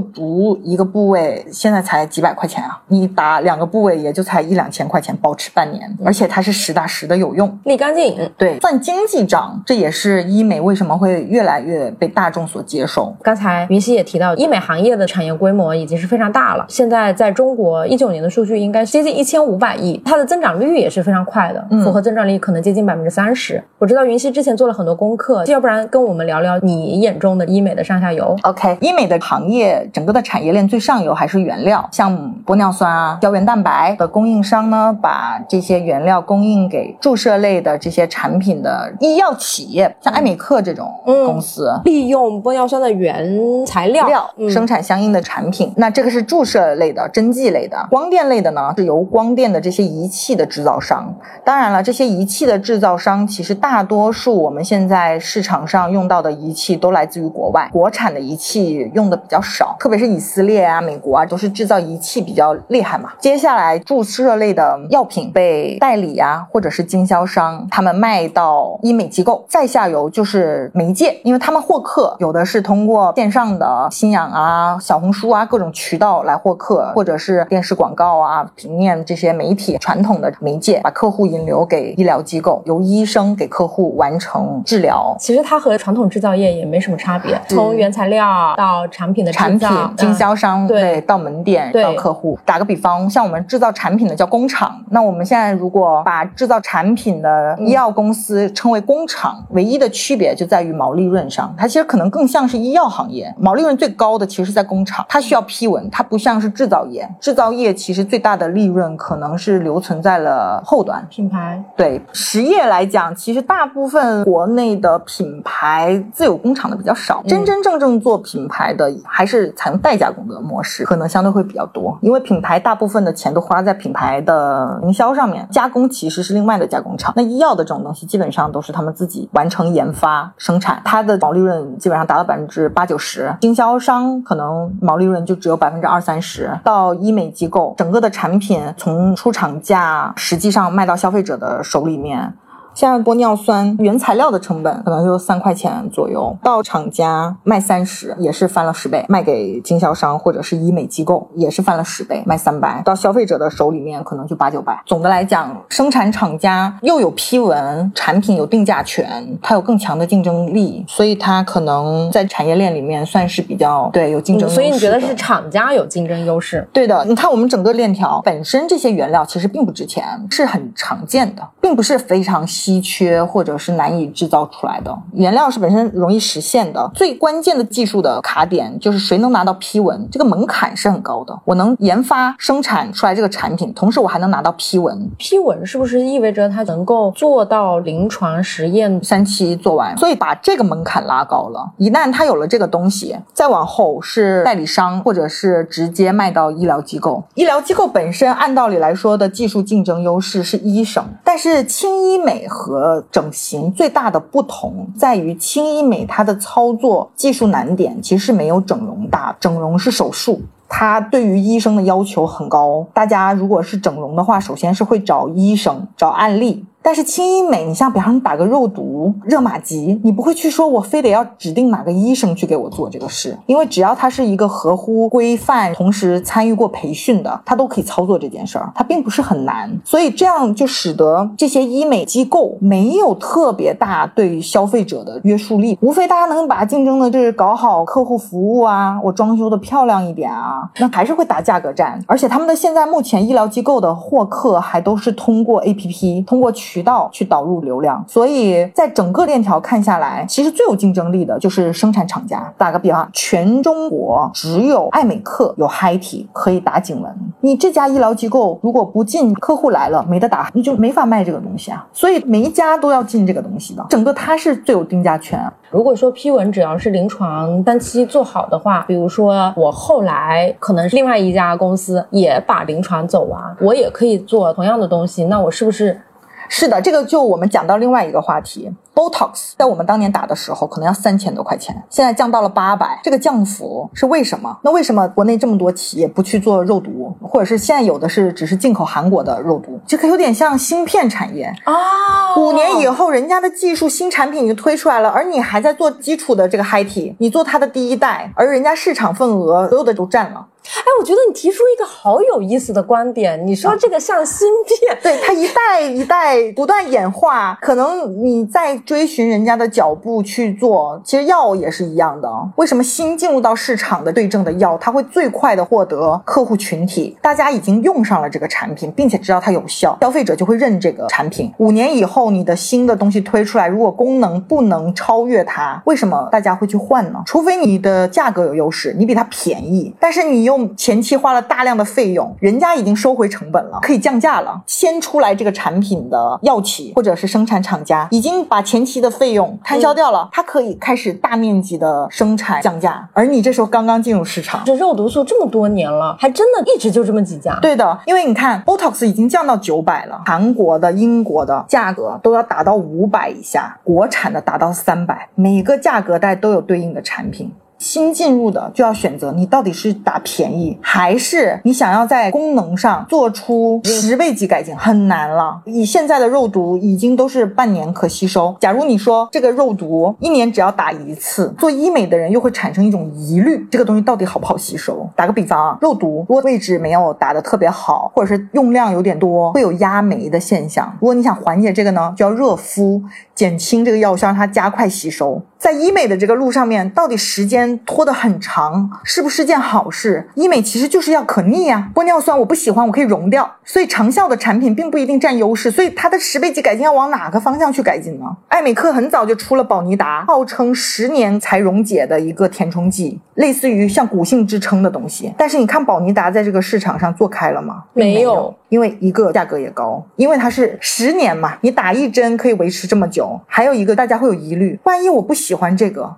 毒一个部位现在才几百块钱啊，你打两个部位也就才一两千块钱，保持半年，而且它是实打实的有用。生。立竿见影。对，算经济账，这也是医美为什么会越来越被大众所接受。刚才云溪也提到，医美行业的产业规模已经是非常大了。现在在中国，一九年的数据应该接近一千五百亿，它的增长率也是非常快的，嗯复合增长率可能接近百分之三十。我知道云溪之前做了很多功课，要不然跟我们聊聊你眼中的医美的上下游。OK，医美的行业整个的产业链最上游还是原料，像玻尿酸啊、胶原蛋白的供应商呢，把这些原料供应给注射类的这些产品的医药企业，像艾美克这种嗯公司。利用玻尿酸的原材料生产相应的产品，那这个是注射类的、针剂类的，光电类的呢是由光电的这些仪器的制造商。当然了，这些仪器的制造商其实大多数我们现在市场上用到的仪器都来自于国外，国产的仪器用的比较少，特别是以色列啊、美国啊，都是制造仪器比较厉害嘛。接下来注射类的药品被代理啊，或者是经销商他们卖到医美机构，再下游就是媒介，因为他们获客有的是通过线上的新氧啊、小红书啊各种渠道来获客，或者是电视广告啊、平面这些媒体传统的媒介，把客户引流给医疗机构，由医生给客户完成治疗。其实它和传统制造业也没什么差别，从原材料到产品的制产品、经销商对到门店对到客户。打个比方，像我们制造产品的叫工厂，那我们现在如果把制造产品的医药公司称为工厂，唯一的区别就在于毛利润上，它其实可能更像是医药行业，毛利润最高的其实是在工厂，它需要批文，它不像是制造业，制造业其实最大的利润可能是留存在了后端。品牌。对实业来讲，其实大部分国内的品牌自有工厂的比较少，真真正正做品牌的还是采用代加工的模式，可能相对会比较多。因为品牌大部分的钱都花在品牌的营销上面，加工其实是另外的加工厂。那医药的这种东西，基本上都是他们自己完成研发生产，它的毛利润基本上达到百分之八九十，经销商可能毛利润就只有百分之二三十。到医美机构，整个的产品从出厂价实际上卖到消费者的手里面。像玻尿酸原材料的成本可能就三块钱左右，到厂家卖三十，也是翻了十倍；卖给经销商或者是医美机构，也是翻了十倍，卖三百。到消费者的手里面可能就八九百。总的来讲，生产厂家又有批文，产品有定价权，它有更强的竞争力，所以它可能在产业链里面算是比较对有竞争优势、嗯所以你觉得是厂家有竞争优势？对的，你看我们整个链条本身这些原料其实并不值钱，是很常见的，并不是非常稀缺或者是难以制造出来的。原料是本身容易实现的，最关键的技术的卡点就是谁能拿到批文，这个门槛是很高的。我能研发生产出来这个产品，同时我还能拿到批文，批文是不是意味着它能够做到临床实验？三期做完，所以把这个门槛拉高了。一旦它有了这个东西，再往后是代理商，或者是直接卖到医疗机构。医疗机构本身按道理来说的技术竞争优势是医生，但是轻医美和整形最大的不同在于，轻医美它的操作技术难点其实没有整容大，整容是手术。它对于医生的要求很高，大家如果是整容的话，首先是会找医生、找案例。但是轻医美，你像比方说打个肉毒、热玛吉，你不会去说我非得要指定哪个医生去给我做这个事，因为只要他是一个合乎规范，同时参与过培训的，他都可以操作这件事儿，它并不是很难。所以这样就使得这些医美机构没有特别大对于消费者的约束力，无非大家能把竞争的就是搞好客户服务啊，我装修的漂亮一点啊，那还是会打价格战。而且他们的现在目前医疗机构的获客还都是通过 APP，通过渠道去导入流量，所以在整个链条看下来，其实最有竞争力的就是生产厂家。打个比方，全中国只有爱美克有嗨体可以打颈纹，你这家医疗机构如果不进，客户来了没得打，你就没法卖这个东西啊。所以每一家都要进这个东西的，整个它是最有定价权。如果说批文只要是临床单期做好的话，比如说我后来可能是另外一家公司也把临床走完，我也可以做同样的东西，那我是不是是的，这个就我们讲到另外一个话题，Botox 在我们当年打的时候可能要三千多块钱，现在降到了八百，这个降幅是为什么？那为什么国内这么多企业不去做肉毒，或者是现在有的是只是进口韩国的肉毒？这个有点像芯片产业，啊五年以后，人家的技术新产品已经推出来了，而你还在做基础的这个 Hi T，你做它的第一代，而人家市场份额所有的都占了。哎，我觉得你提出一个好有意思的观点，你说这个像芯片，对它一代一代不断演化，可能你在追寻人家的脚步去做，其实药也是一样的。为什么新进入到市场的对症的药，它会最快的获得客户群体？大家已经用上了这个产品，并且知道它有效，消费者就会认这个产品。五年以后，你的新的东西推出来，如果功能不能超越它，为什么大家会去换呢？除非你的价格有优势，你比它便宜，但是你用前期花了大量的费用，人家已经收回成本了，可以降价了。先出来这个产品的药企或者是生产厂家，已经把前期的费用摊销掉了，它可以开始大面积的生产降价，而你这时候刚刚进入市场。这肉毒素这么多年了，还真的一直就这么几家。对的，因为你看，Botox 已经降到九百了，韩国的、英国的价格都要达到五百以下，国产的达到三百，每个价格带都有对应的产品。新进入的就要选择你到底是打便宜，还是你想要在功能上做出十倍级改进，很难了。以现在的肉毒已经都是半年可吸收。假如你说这个肉毒一年只要打一次，做医美的人又会产生一种疑虑，这个东西到底好不好吸收？打个比方，肉毒如果位置没有打的特别好，或者是用量有点多，会有压眉的现象。如果你想缓解这个呢，就要热敷，减轻这个药效，让它加快吸收。在医美的这个路上面，到底时间拖得很长，是不是件好事？医美其实就是要可逆呀。玻尿酸我不喜欢，我可以溶掉，所以长效的产品并不一定占优势。所以它的十倍级改进要往哪个方向去改进呢？爱美克很早就出了宝尼达，号称十年才溶解的一个填充剂，类似于像骨性支撑的东西。但是你看宝尼达在这个市场上做开了吗？没有，因为一个价格也高，因为它是十年嘛，你打一针可以维持这么久。还有一个大家会有疑虑，万一我不喜欢这个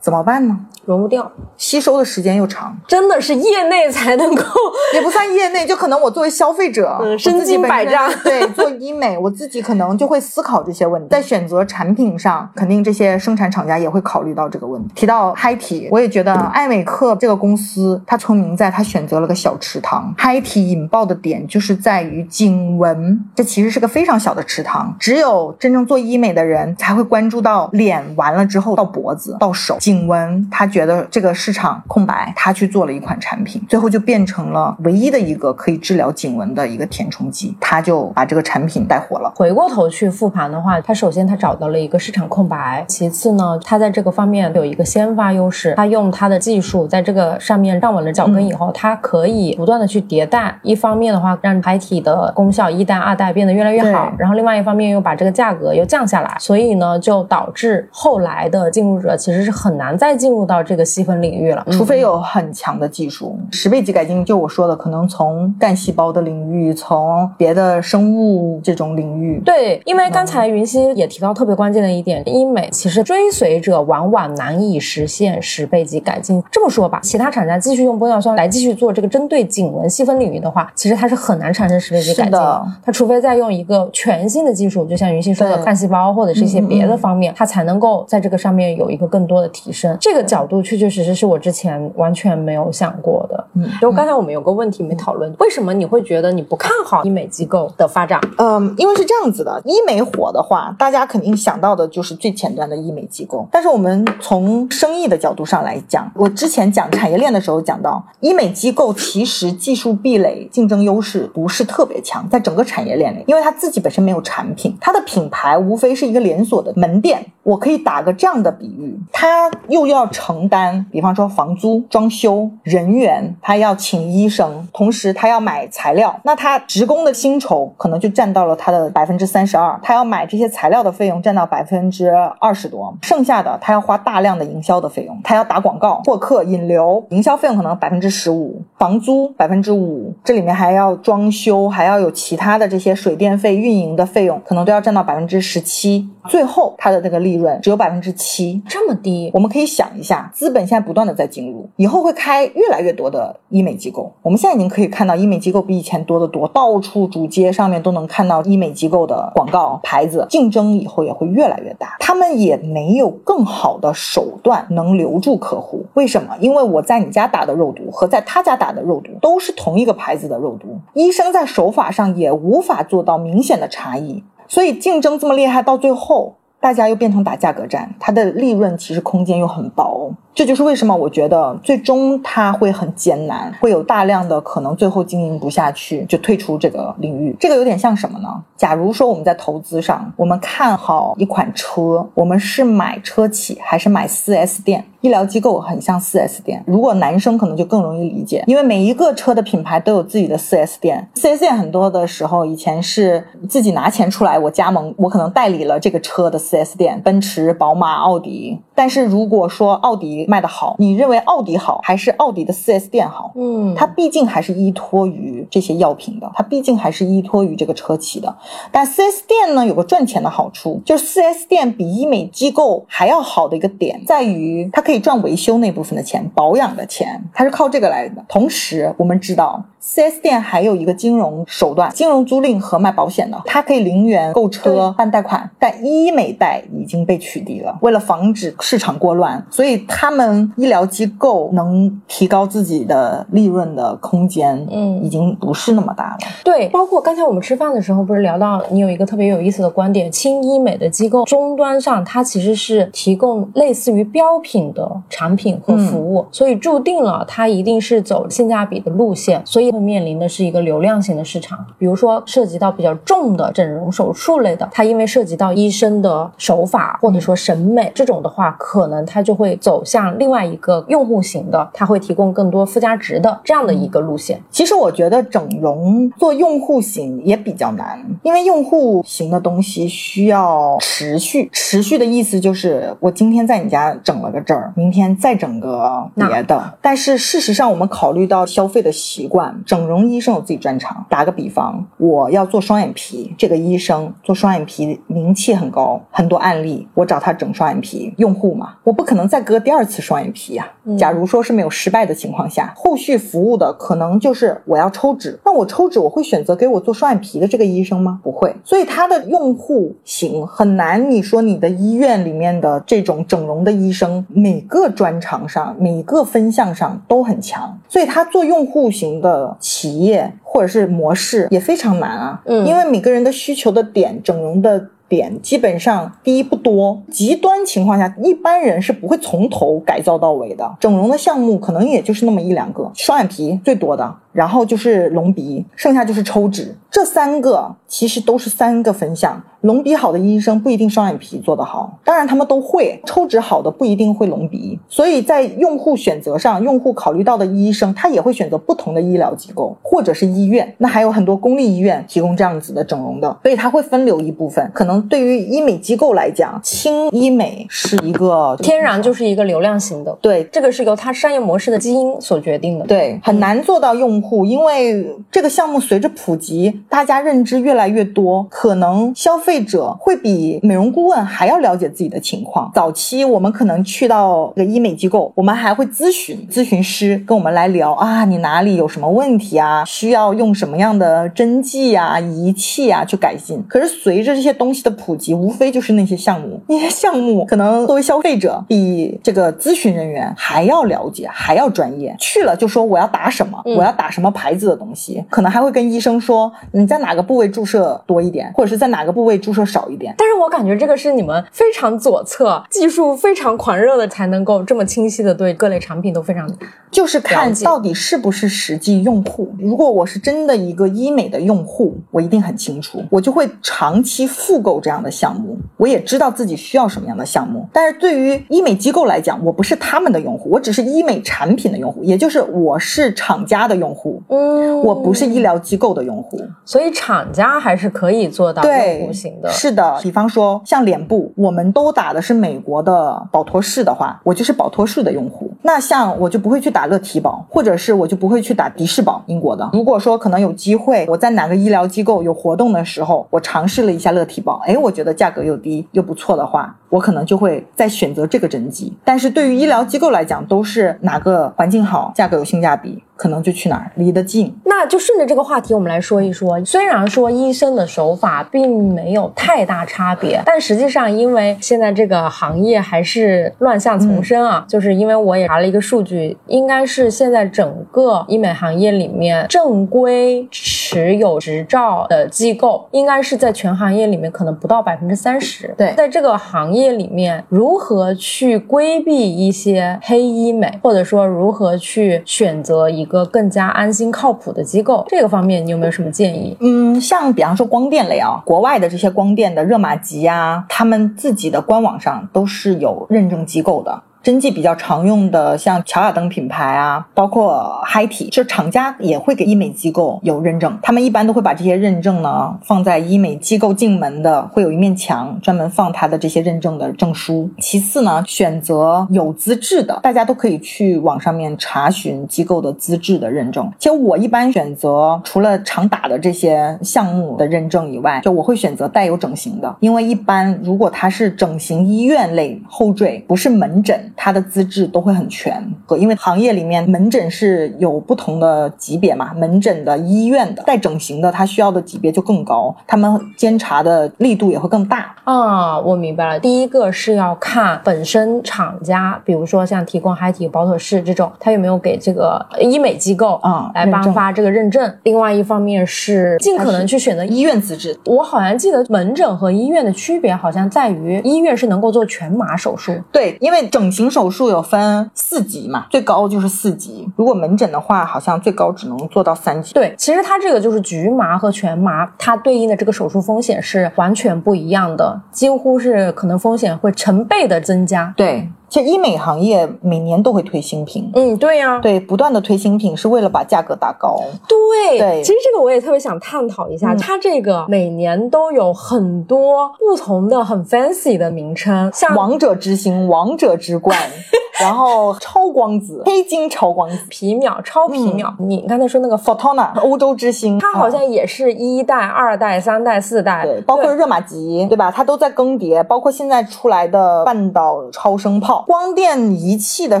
怎么办呢？融不掉，吸收的时间又长，真的是业内才能够，也不算业内，就可能我作为消费者，嗯，身经百战。对，做医美，我自己可能就会思考这些问题，在选择产品上，肯定这些生产厂家也会考虑到这个问题。提到嗨体，我也觉得爱美克这个公司，它聪明在它选择了个小池塘。嗨体引爆的点就是在于颈纹，这其实是个非常小的池塘，只有真正做医美的人才会关注到脸完了之后到脖子到手颈纹，他觉得这个市场空白，他去做了一款产品，最后就变成了唯一的一个可以治疗颈纹的一个填充剂，他就把这个产品带火了。回过头去复盘的话，他首先他找到了一个市场空白，其次呢，他在这个方面有一个先发优势，他用他的技术在这个上面站稳了脚跟以后，他可以不断的去迭代。一方面的话，让海体的功效一代、二代变得越来越好，然后另外一方面又把这个价格又降下来，所以呢，就导致后来的进入者其实是很难再进入到这个细分领域了，除非有很强的技术。十倍级改进，就我说的，可能从干细胞的领域，从别的生物这种领域。对，因为刚才云溪也提到特别关键的一点，医美其实追随者往往难以实现十倍级改进。这么说吧，其他厂家继续用玻尿酸来继续做这个针对颈纹细分领域的话，其实它是很难产生十倍级改进的。它除非再用一个全新的技术，就像云溪说的干细胞或者是一些别的方面，它才能够在这个上面有一个更多的提升。这个角度确确实实是我之前完全没有想过的。嗯，就刚才我们有个问题没讨论，为什么你会觉得你不看好医美机构的发展？嗯，因为是这样子的，医美火的话，大家肯定想到的就是最前端的医美机构。但是我们从生意的角度上来讲，我之前讲产业链的时候讲到，医美机构其实技术壁垒、竞争优势不是特别强，在整个产业链里，因为它自己本身没有产品，它的品牌无非是一个连锁的门店。我可以打个这样的比喻，他又要承担，比方说房租、装修、人员，他要请医生，同时他要买材料，那他职工的薪酬可能就占到了他的百分之三十二，他要买这些材料的费用占到百分之二十多，剩下的他要花大量的营销的费用，他要打广告、获客、引流，营销费用可能百分之十五，房租百分之五，这里面还要装修，还要有其他的这些水电费、运营的费用，可能都要占到百分之十七，最后他的这个利润只有百分之七，这么低，我们可以想一下，资本现在不断的在进入，以后会开越来越多的医美机构。我们现在已经可以看到医美机构比以前多得多，到处主街上面都能看到医美机构的广告牌子，竞争以后也会越来越大。他们也没有更好的手段能留住客户，为什么？因为我在你家打的肉毒和在他家打的肉毒都是同一个牌子的肉毒，医生在手法上也无法做到明显的差异，所以竞争这么厉害，到最后。大家又变成打价格战，它的利润其实空间又很薄。这就是为什么我觉得最终它会很艰难，会有大量的可能最后经营不下去就退出这个领域。这个有点像什么呢？假如说我们在投资上，我们看好一款车，我们是买车企还是买 4S 店？医疗机构很像 4S 店，如果男生可能就更容易理解，因为每一个车的品牌都有自己的 4S 店。4S 店很多的时候以前是自己拿钱出来，我加盟，我可能代理了这个车的 4S 店，奔驰、宝马、奥迪。但是如果说奥迪卖的好，你认为奥迪好还是奥迪的 4S 店好？嗯，它毕竟还是依托于这些药品的，它毕竟还是依托于这个车企的。但 4S 店呢有个赚钱的好处，就是 4S 店比医美机构还要好的一个点在于它。可以赚维修那部分的钱，保养的钱，它是靠这个来的。同时，我们知道。4S 店还有一个金融手段，金融租赁和卖保险的，它可以零元购车办贷款，但医美贷已经被取缔了。为了防止市场过乱，所以他们医疗机构能提高自己的利润的空间，嗯，已经不是那么大了。对，包括刚才我们吃饭的时候，不是聊到你有一个特别有意思的观点，轻医美的机构终端上，它其实是提供类似于标品的产品和服务，所以注定了它一定是走性价比的路线，所以。会面临的是一个流量型的市场，比如说涉及到比较重的整容手术类的，它因为涉及到医生的手法或者说审美这种的话，可能它就会走向另外一个用户型的，它会提供更多附加值的这样的一个路线。其实我觉得整容做用户型也比较难，因为用户型的东西需要持续，持续的意思就是我今天在你家整了个这儿，明天再整个别的。但是事实上，我们考虑到消费的习惯。整容医生有自己专长。打个比方，我要做双眼皮，这个医生做双眼皮名气很高，很多案例，我找他整双眼皮，用户嘛，我不可能再割第二次双眼皮呀。假如说是没有失败的情况下，后续服务的可能就是我要抽脂，那我抽脂我会选择给我做双眼皮的这个医生吗？不会。所以他的用户型很难。你说你的医院里面的这种整容的医生，每个专长上、每个分项上都很强，所以他做用户型的。企业或者是模式也非常难啊，嗯，因为每个人的需求的点，整容的点基本上第一不多，极端情况下，一般人是不会从头改造到尾的。整容的项目可能也就是那么一两个，双眼皮最多的。然后就是隆鼻，剩下就是抽脂，这三个其实都是三个分项。隆鼻好的医生不一定双眼皮做得好，当然他们都会。抽脂好的不一定会隆鼻，所以在用户选择上，用户考虑到的医生他也会选择不同的医疗机构或者是医院。那还有很多公立医院提供这样子的整容的，所以他会分流一部分。可能对于医美机构来讲，轻医美是一个天然就是一个流量型的，对，这个是由它商业模式的基因所决定的，对，很难做到用。因为这个项目随着普及，大家认知越来越多，可能消费者会比美容顾问还要了解自己的情况。早期我们可能去到个医美机构，我们还会咨询咨询师跟我们来聊啊，你哪里有什么问题啊？需要用什么样的针剂啊、仪器啊去改进？可是随着这些东西的普及，无非就是那些项目，那些项目可能作为消费者比这个咨询人员还要了解，还要专业。去了就说我要打什么，我要打。什么牌子的东西，可能还会跟医生说你在哪个部位注射多一点，或者是在哪个部位注射少一点。但是我感觉这个是你们非常左侧、技术非常狂热的，才能够这么清晰的对各类产品都非常，就是看到底是不是实际用户。如果我是真的一个医美的用户，我一定很清楚，我就会长期复购这样的项目。我也知道自己需要什么样的项目。但是对于医美机构来讲，我不是他们的用户，我只是医美产品的用户，也就是我是厂家的用户。嗯，我不是医疗机构的用户，所以厂家还是可以做到用户型的。是的，比方说像脸部，我们都打的是美国的保托氏的话，我就是保托氏的用户。那像我就不会去打乐提宝，或者是我就不会去打迪士宝，英国的。如果说可能有机会，我在哪个医疗机构有活动的时候，我尝试了一下乐提宝，哎，我觉得价格又低又不错的话，我可能就会再选择这个针剂。但是对于医疗机构来讲，都是哪个环境好，价格有性价比。可能就去哪儿离得近，那就顺着这个话题，我们来说一说。虽然说医生的手法并没有太大差别，但实际上，因为现在这个行业还是乱象丛生啊。就是因为我也查了一个数据，应该是现在整个医美行业里面正规。持有执照的机构，应该是在全行业里面可能不到百分之三十。对在这个行业业里面，如何去规避一些黑医美，或者说如何去选择一个更加安心靠谱的机构，这个方面你有没有什么建议？嗯，像比方说光电类啊，国外的这些光电的热玛吉啊，他们自己的官网上都是有认证机构的。针剂比较常用的，像乔雅登品牌啊，包括嗨体，就厂家也会给医美机构有认证。他们一般都会把这些认证呢放在医美机构进门的，会有一面墙专门放它的这些认证的证书。其次呢，选择有资质的，大家都可以去网上面查询机构的资质的认证。其实我一般选择除了常打的这些项目的认证以外，就我会选择带有整形的，因为一般如果它是整形医院类后缀，不是门诊。它的资质都会很全，因为行业里面门诊是有不同的级别嘛，门诊的、医院的、带整形的，它需要的级别就更高，他们监察的力度也会更大。啊，我明白了。第一个是要看本身厂家，比如说像提供嗨体、保妥适这种，他有没有给这个医美机构啊来颁发这个认证。另外一方面是尽可能去选择医院资质。我好像记得门诊和医院的区别好像在于医院是能够做全麻手术，对，因为整形手术有分四级嘛，最高就是四级。如果门诊的话，好像最高只能做到三级。对，其实它这个就是局麻和全麻，它对应的这个手术风险是完全不一样的。几乎是可能风险会成倍的增加。对。其实医美行业每年都会推新品，嗯，对呀，对，不断的推新品是为了把价格打高。对，对，其实这个我也特别想探讨一下，它这个每年都有很多不同的很 fancy 的名称，像王者之星、王者之冠，然后超光子、黑金超光子、皮秒、超皮秒。你刚才说那个 Photona 欧洲之星，它好像也是一代、二代、三代、四代，对，包括热玛吉，对吧？它都在更迭，包括现在出来的半岛超声炮。光电仪器的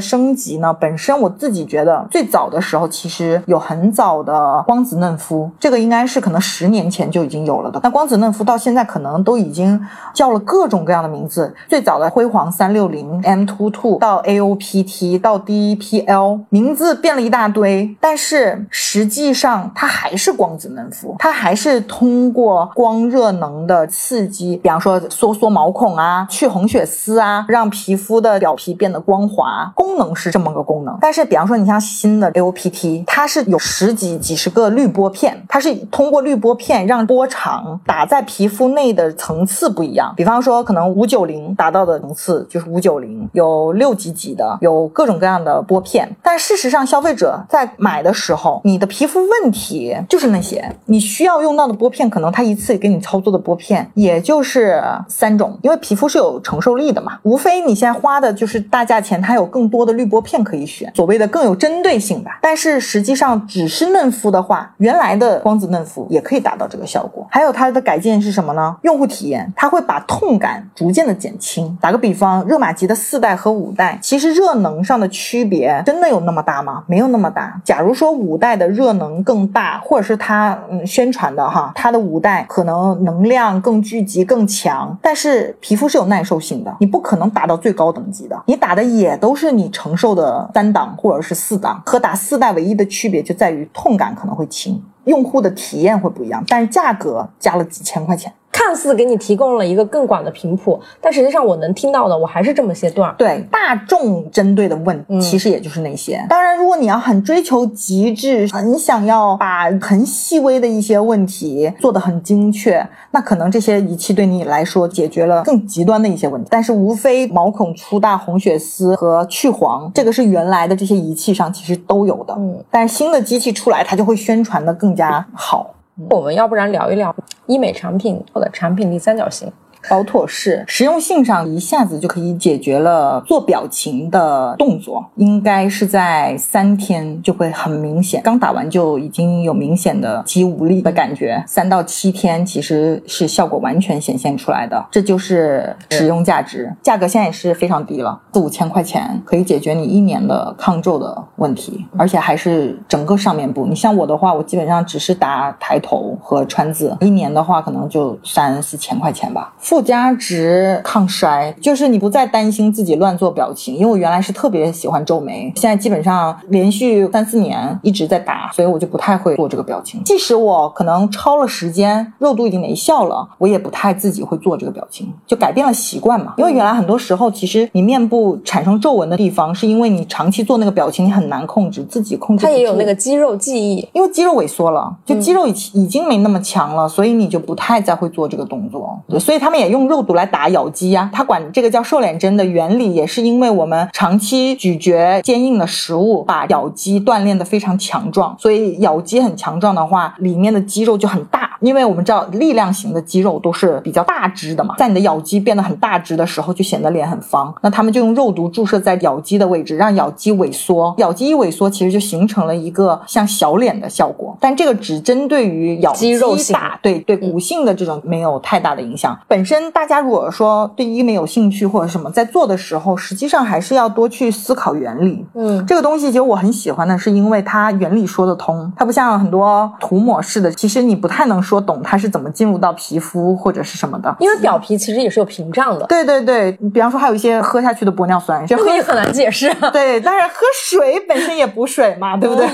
升级呢，本身我自己觉得最早的时候，其实有很早的光子嫩肤，这个应该是可能十年前就已经有了的。那光子嫩肤到现在可能都已经叫了各种各样的名字，最早的辉煌三六零 M two two 到 AOPT 到 DPL，名字变了一大堆，但是实际上它还是光子嫩肤，它还是通过光热能的刺激，比方说收缩毛孔啊，去红血丝啊，让皮肤的表皮变得光滑，功能是这么个功能。但是，比方说你像新的 AOPT，它是有十几、几十个滤波片，它是通过滤波片让波长打在皮肤内的层次不一样。比方说，可能五九零达到的层次就是五九零，有六几几的，有各种各样的波片。但事实上，消费者在买的时候，你的皮肤问题就是那些，你需要用到的波片，可能它一次给你操作的波片也就是三种，因为皮肤是有承受力的嘛。无非你现在花的就是大价钱，它有更多的滤波片可以选，所谓的更有针对性吧。但是实际上，只是嫩肤的话，原来的光子嫩肤也可以达到这个效果。还有它的改进是什么呢？用户体验，它会把痛感逐渐的减轻。打个比方，热玛吉的四代和五代，其实热能上的区别真的有那么大吗？没有那么大。假如说五代的热能更大，或者是它嗯宣传的哈，它的五代可能能量更聚集更强，但是皮肤是有耐受性的，你不可能达到最高等级的，你打的也都是你承受的三档或者是四档，和打四代唯一的区别就在于痛感可能会轻，用户的体验会不一样，但是价格加了几千块钱。看似给你提供了一个更广的频谱，但实际上我能听到的，我还是这么些段儿。对大众针对的问，其实也就是那些。当然，如果你要很追求极致，很想要把很细微的一些问题做得很精确，那可能这些仪器对你来说解决了更极端的一些问题。但是，无非毛孔粗大、红血丝和去黄，这个是原来的这些仪器上其实都有的。嗯，但是新的机器出来，它就会宣传的更加好。我们要不然聊一聊医美产品或者产品力三角形。保妥适实用性上一下子就可以解决了做表情的动作，应该是在三天就会很明显，刚打完就已经有明显的肌无力的感觉，三到七天其实是效果完全显现出来的，这就是使用价值。价格现在也是非常低了，四五千块钱可以解决你一年的抗皱的问题，而且还是整个上面部。你像我的话，我基本上只是打抬头和川字，一年的话可能就三四千块钱吧。附加值抗衰，就是你不再担心自己乱做表情，因为我原来是特别喜欢皱眉，现在基本上连续三四年一直在打，所以我就不太会做这个表情。即使我可能超了时间，肉毒已经没效了，我也不太自己会做这个表情，就改变了习惯嘛。因为原来很多时候，其实你面部产生皱纹的地方，是因为你长期做那个表情，你很难控制自己控制。它也有那个肌肉记忆，因为肌肉萎缩了，就肌肉已已经没那么强了，所以你就不太再会做这个动作。对，所以他们也用肉毒来打咬肌呀。他管这个叫瘦脸针的原理，也是因为我们长期咀嚼坚硬的食物，把咬肌锻炼的非常强壮。所以咬肌很强壮的话，里面的肌肉就很大。因为我们知道力量型的肌肉都是比较大只的嘛，在你的咬肌变得很大只的时候，就显得脸很方。那他们就用肉毒注射在咬肌的位置，让咬肌萎缩。咬肌一萎缩，其实就形成了一个像小脸的效果。但这个只针对于咬肌肉型大，对对，骨性的这种没有太大的影响。本身大家如果说对医美有兴趣或者什么，在做的时候，实际上还是要多去思考原理。嗯，这个东西其实我很喜欢的是，因为它原理说得通，它不像很多涂抹式的，其实你不太能说懂它是怎么进入到皮肤或者是什么的。因为表皮其实也是有屏障的，对对对，比方说还有一些喝下去的玻尿酸，就喝这个也很难解释。对，但是喝水本身也补水嘛，对不对？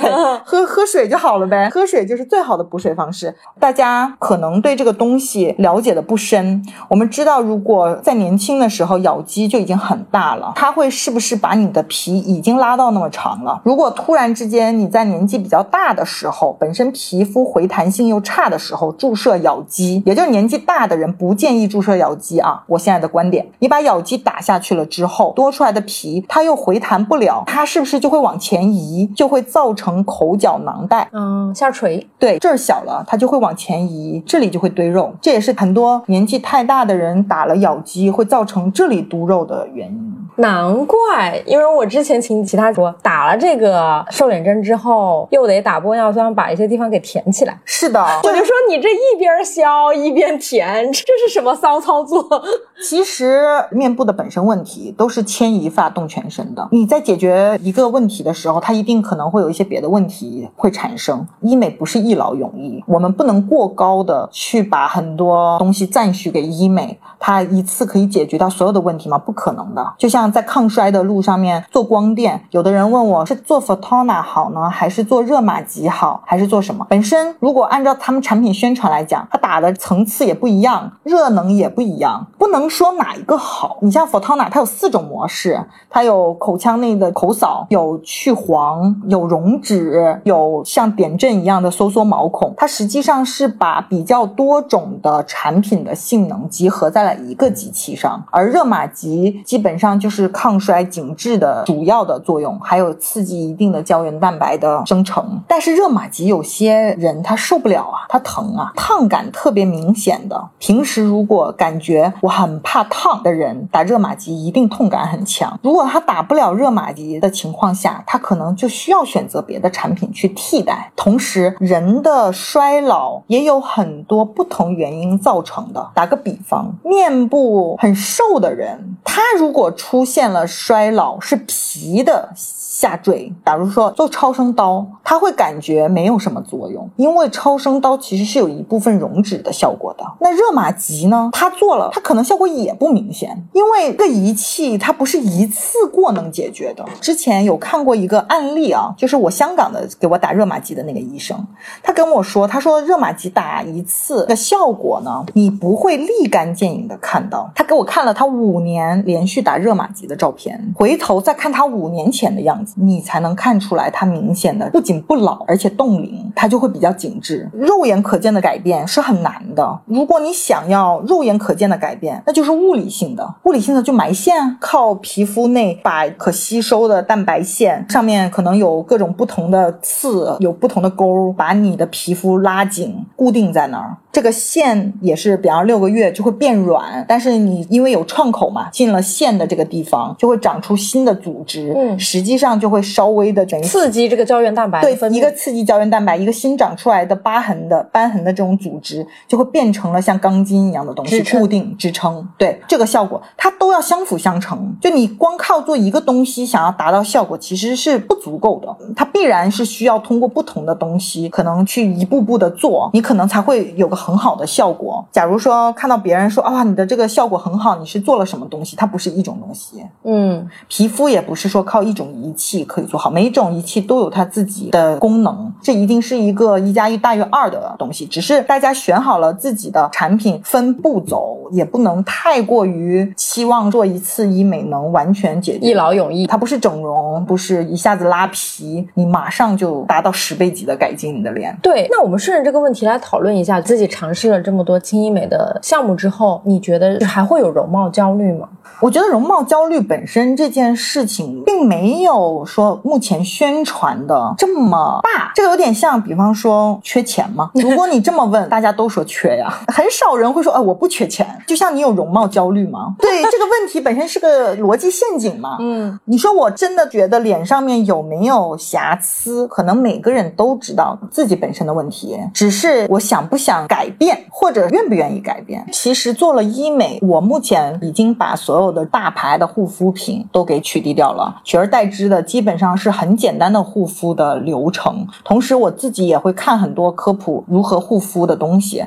喝喝水就好了呗，喝水就是最好的补水方式。大家可能对这个东西了解的不深，我们知道，如果在年轻的时候咬肌就已经很大了，它会是不是把你的皮已经拉到那么长了？如果突然之间你在年纪比较大的时候，本身皮肤回弹性又差的时候，注射咬肌，也就是年纪大的人不建议注射咬肌啊。我现在的观点，你把咬肌打下去了之后，多出来的皮它又回弹不了，它是不是就会往前移，就会造成口角囊袋？嗯，下垂。对，这儿小了，它就会往前移，这里就会堆肉。这也是很多年纪太大大的人打了咬肌会造成这里嘟肉的原因。难怪，因为我之前请其他主播打了这个瘦脸针之后，又得打玻尿酸把一些地方给填起来。是的，我就说你这一边削一边填，这是什么骚操作？其实面部的本身问题都是牵一发动全身的。你在解决一个问题的时候，它一定可能会有一些别的问题会产生。医美不是一劳永逸，我们不能过高的去把很多东西赞许给医美，它一次可以解决到所有的问题吗？不可能的。就像在抗衰的路上面做光电，有的人问我是做 Photona 好呢，还是做热玛吉好，还是做什么？本身如果按照他们产品宣传来讲，它打的层次也不一样，热能也不一样，不能说哪一个好。你像 Photona，它有四种模式，它有口腔内的口扫，有去黄，有溶脂，有像点阵一样的收缩毛孔。它实际上是把比较多种的产品的性能集合在了一个机器上，而热玛吉基本上就是是抗衰紧致的主要的作用，还有刺激一定的胶原蛋白的生成。但是热玛吉有些人他受不了啊，他疼啊，烫感特别明显的。平时如果感觉我很怕烫的人，打热玛吉一定痛感很强。如果他打不了热玛吉的情况下，他可能就需要选择别的产品去替代。同时，人的衰老也有很多不同原因造成的。打个比方，面部很瘦的人，他如果出出现了衰老，是皮的。下坠，假如说做超声刀，它会感觉没有什么作用，因为超声刀其实是有一部分溶脂的效果的。那热玛吉呢？它做了，它可能效果也不明显，因为这个仪器它不是一次过能解决的。之前有看过一个案例啊，就是我香港的给我打热玛吉的那个医生，他跟我说，他说热玛吉打一次的效果呢，你不会立竿见影的看到。他给我看了他五年连续打热玛吉的照片，回头再看他五年前的样子。你才能看出来，它明显的不仅不老，而且冻龄，它就会比较紧致。肉眼可见的改变是很难的。如果你想要肉眼可见的改变，那就是物理性的。物理性的就埋线，靠皮肤内把可吸收的蛋白线上面可能有各种不同的刺，有不同的沟，把你的皮肤拉紧，固定在那儿。这个线也是，比方六个月就会变软，但是你因为有创口嘛，进了线的这个地方就会长出新的组织。嗯实际上。就会稍微的等于刺激这个胶原蛋白对一个刺激胶原蛋白，一个新长出来的疤痕的瘢痕的这种组织，就会变成了像钢筋一样的东西固定支撑。对这个效果，它都要相辅相成。就你光靠做一个东西想要达到效果，其实是不足够的。它必然是需要通过不同的东西，可能去一步步的做，你可能才会有个很好的效果。假如说看到别人说啊，你的这个效果很好，你是做了什么东西？它不是一种东西。嗯皮肤也不是说靠一种仪器可以做好，每一种仪器都有它自己的功能，这一定是一个一加一大于二的东西。只是大家选好了自己的产品，分步走，也不能太过于期望做一次医美能完全解决一劳永逸。它不是整容，不是一下子拉皮，你马上就达到十倍级的改进你的脸。对，那我们顺着这个问题来讨论一下，自己尝试了这么多轻医美的项目之后，你觉得还会有容貌焦虑吗？我觉得容貌焦虑本身这件事情，并没有说目前宣传的这么大。这个有点像，比方说缺钱吗？如果你这么问，大家都说缺呀，很少人会说，哎，我不缺钱。就像你有容貌焦虑吗？对，这个问题本身是个逻辑陷阱嘛。嗯，你说我真的觉得脸上面有没有瑕疵，可能每个人都知道自己本身的问题，只是我想不想改变，或者愿不愿意改变。其实做了医美，我目前已经把所所有的大牌的护肤品都给取缔掉了，取而代之的基本上是很简单的护肤的流程。同时，我自己也会看很多科普如何护肤的东西。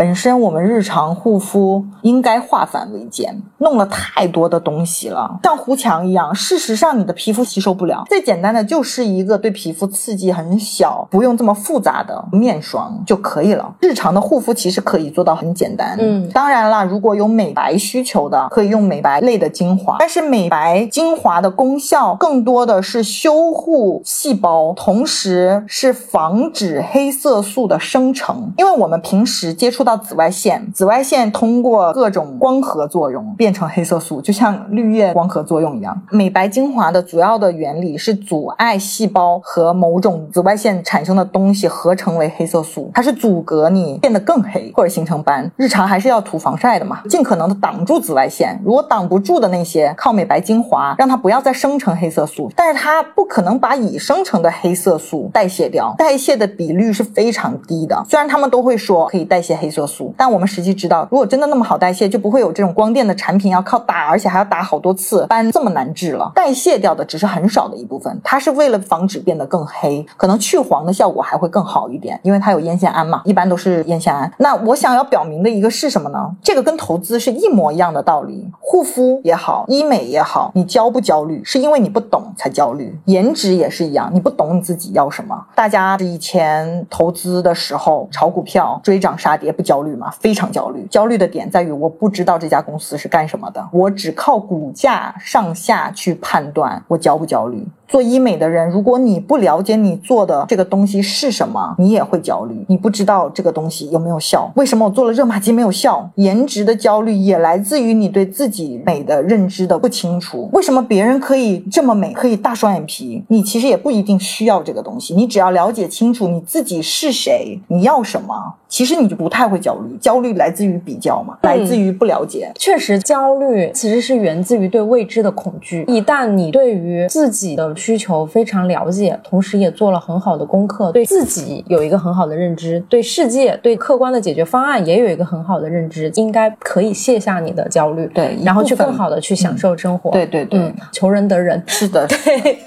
本身我们日常护肤应该化繁为简，弄了太多的东西了，像糊墙一样。事实上，你的皮肤吸收不了。最简单的就是一个对皮肤刺激很小、不用这么复杂的面霜就可以了。日常的护肤其实可以做到很简单。嗯当然啦，如果有美白需求的，可以用美白类的精华。但是美白精华的功效更多的是修护细胞，同时是防止黑色素的生成。因为我们平时接触到到紫外线，紫外线通过各种光合作用变成黑色素，就像绿叶光合作用一样。美白精华的主要的原理是阻碍细胞和某种紫外线产生的东西合成为黑色素，它是阻隔你变得更黑或者形成斑。日常还是要涂防晒的嘛，尽可能的挡住紫外线。如果挡不住的那些，靠美白精华让它不要再生成黑色素，但是它不可能把已生成的黑色素代谢掉，代谢的比率是非常低的。虽然他们都会说可以代谢黑色色素，但我们实际知道，如果真的那么好代谢，就不会有这种光电的产品要靠打，而且还要打好多次，斑这么难治了。代谢掉的只是很少的一部分，它是为了防止变得更黑，可能去黄的效果还会更好一点，因为它有烟酰胺嘛，一般都是烟酰胺。那我想要表明的一个是什么呢？这个跟投资是一模一样的道理，护肤也好，医美也好，你焦不焦虑，是因为你不懂才焦虑。颜值也是一样，你不懂你自己要什么。大家以前投资的时候炒股票追涨杀跌焦虑吗？非常焦虑。焦虑的点在于我不知道这家公司是干什么的，我只靠股价上下去判断我焦不焦虑。做医美的人，如果你不了解你做的这个东西是什么，你也会焦虑。你不知道这个东西有没有效，为什么我做了热玛吉没有效？颜值的焦虑也来自于你对自己美的认知的不清楚。为什么别人可以这么美，可以大双眼皮，你其实也不一定需要这个东西。你只要了解清楚你自己是谁，你要什么，其实你就不太会焦虑。焦虑来自于比较嘛，来自于不了解。确实，焦虑其实是源自于对未知的恐惧。一旦你对于自己的需求非常了解，同时也做了很好的功课，对自己有一个很好的认知，对世界、对客观的解决方案也有一个很好的认知，应该可以卸下你的焦虑，对然后去更好的去享受生活。对对对，嗯，求人得人。是的，对。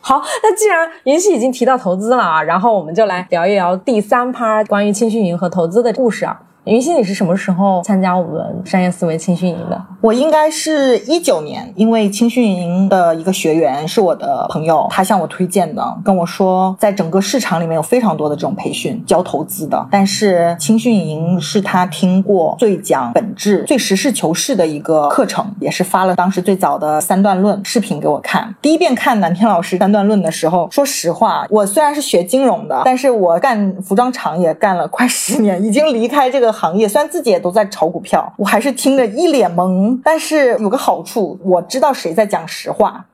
好，那既然云溪已经提到投资了啊，然后我们就来聊一聊第三趴关于青训营和投资的故事啊。云溪，你是什么时候参加我们商业思维青训营的？我应该是一九年，因为青训营的一个学员是我的朋友，他向我推荐的，跟我说，在整个市场里面有非常多的这种培训教投资的，但是青训营是他听过最讲本质、最实事求是的一个课程，也是发了当时最早的三段论视频给我看。第一遍看南天老师三段论的时候，说实话，我虽然是学金融的，但是我干服装厂也干了快十年，已经离开这个 行业，虽然自己也都在炒股票，我还是听着一脸懵。但是有个好处，我知道谁在讲实话。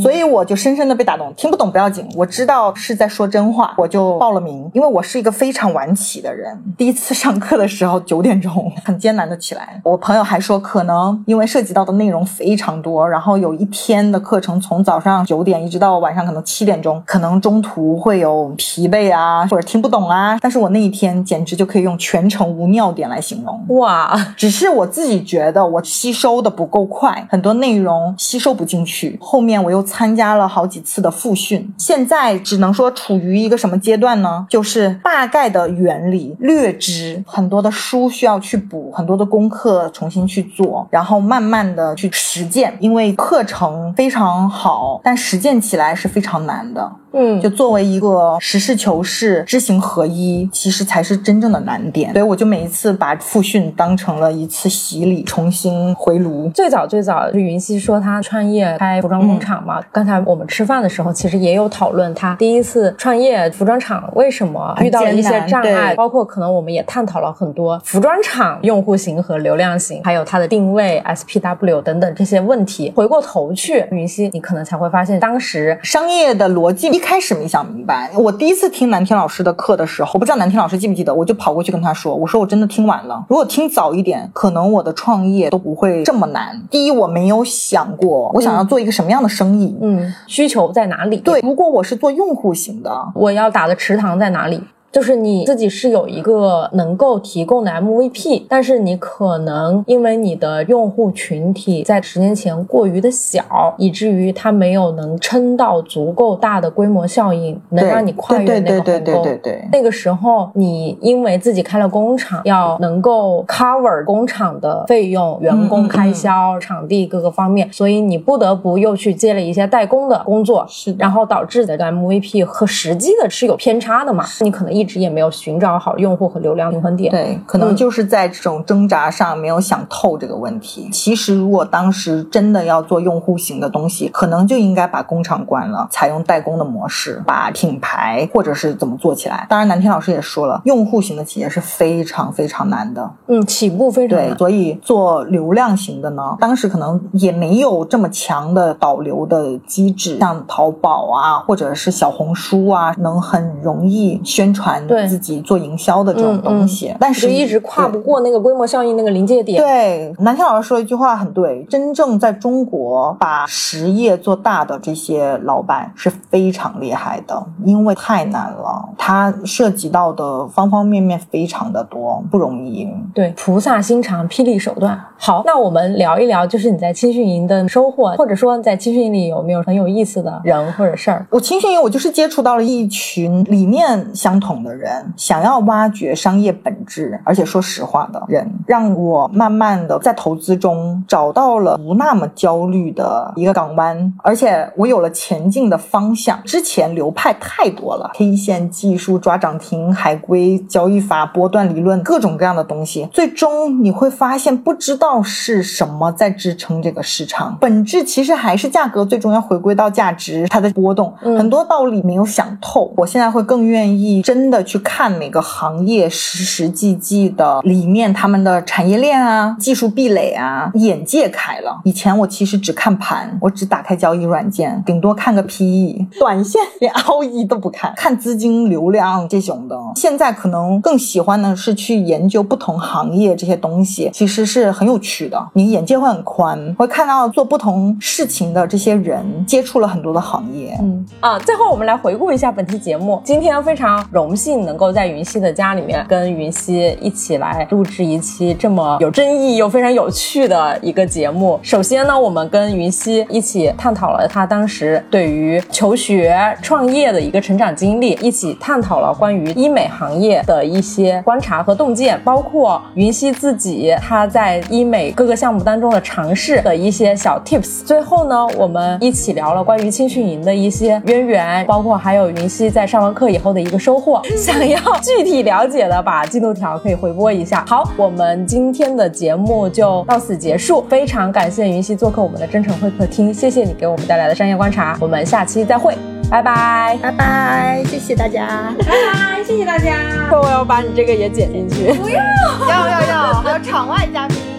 所以我就深深的被打动。听不懂不要紧，我知道是在说真话，我就报了名。因为我是一个非常晚起的人，第一次上课的时候九点钟，很艰难的起来。我朋友还说，可能因为涉及到的内容非常多，然后有一天的课程从早上九点一直到晚上可能七点钟，可能中途会有疲惫啊，或者听不懂啊。但是我那一天简直就可以用全程无尿点来形容。哇，只是我自己觉得我吸收的不够快，很多内容吸收不进去。后面我又参加了好几次的复训，现在只能说处于一个什么阶段呢？就是大概的原理略知，很多的书需要去补，很多的功课重新去做，然后慢慢的去实践。因为课程非常好，但实践起来是非常难的。嗯，就作为一个实事求是、知行合一，其实才是真正的难点。所以我就每一次把复训当成了一次洗礼，重新回炉。最早最早，就云溪说他创业开服装工厂嘛。刚才我们吃饭的时候，其实也有讨论他第一次创业服装厂为什么遇到了一些障碍，包括可能我们也探讨了很多服装厂用户型和流量型，还有它的定位 SPW 等等这些问题。回过头去，云溪，你可能才会发现当时商业的逻辑。一开始没想明白，我第一次听南天老师的课的时候，我不知道南天老师记不记得，我就跑过去跟他说：“我说我真的听晚了，如果听早一点，可能我的创业都不会这么难。第一，我没有想过我想要做一个什么样的生意，嗯，需求在哪里？对，如果我是做用户型的，我要打的池塘在哪里？”就是你自己是有一个能够提供的 MVP，但是你可能因为你的用户群体在十年前过于的小，以至于它没有能撑到足够大的规模效应，能让你跨越那个鸿沟。对对对对对对。那个时候，你因为自己开了工厂，要能够 cover 工厂的费用、员工开销、场地各个方面，所以你不得不又去接了一些代工的工作，是，然后导致的 MVP 和实际的是有偏差的嘛？你可能一。直也没有寻找好用户和流量平衡点，对，可能就是在这种挣扎上没有想透这个问题。其实，如果当时真的要做用户型的东西，可能就应该把工厂关了，采用代工的模式，把品牌或者是怎么做起来。当然，南天老师也说了，用户型的企业是非常非常难的，嗯，起步非常对。所以做流量型的呢，当时可能也没有这么强的导流的机制，像淘宝啊，或者是小红书啊，能很容易宣传。对自己做营销的这种东西，但是一直跨不过那个规模效应那个临界点。对，南天老师说一句话很对，真正在中国把实业做大的这些老板是非常厉害的，因为太难了，它涉及到的方方面面非常的多，不容易。对，菩萨心肠，霹雳手段。好，那我们聊一聊，就是你在青训营的收获，或者说在青训营里有没有很有意思的人或者事儿？我青训营，我就是接触到了一群理念相同。的人想要挖掘商业本质，而且说实话的人，让我慢慢的在投资中找到了不那么焦虑的一个港湾，而且我有了前进的方向。之前流派太多了，K 线技术、抓涨停、海归交易法、波段理论，各种各样的东西，最终你会发现不知道是什么在支撑这个市场，本质其实还是价格，最终要回归到价值，它的波动，很多道理没有想透。我现在会更愿意真。的去看每个行业实实际际的里面他们的产业链啊、技术壁垒啊，眼界开了。以前我其实只看盘，我只打开交易软件，顶多看个 PE，短线连 ROE 都不看，看资金流量这种的。现在可能更喜欢的是去研究不同行业这些东西，其实是很有趣的。你眼界会很宽，会看到做不同事情的这些人，接触了很多的行业。嗯啊，最后我们来回顾一下本期节目，今天非常荣。幸能够在云溪的家里面跟云溪一起来录制一期这么有争议又非常有趣的一个节目。首先呢，我们跟云溪一起探讨了他当时对于求学创业的一个成长经历，一起探讨了关于医美行业的一些观察和洞见，包括云溪自己他在医美各个项目当中的尝试的一些小 tips。最后呢，我们一起聊了关于青训营的一些渊源，包括还有云溪在上完课以后的一个收获。想要具体了解的，把进度条可以回播一下。好，我们今天的节目就到此结束。非常感谢云溪做客我们的真诚会客厅，谢谢你给我们带来的商业观察。我们下期再会，拜拜，拜拜，谢谢大家，拜拜，谢谢大家。我要把你这个也剪进去，不要，要要要。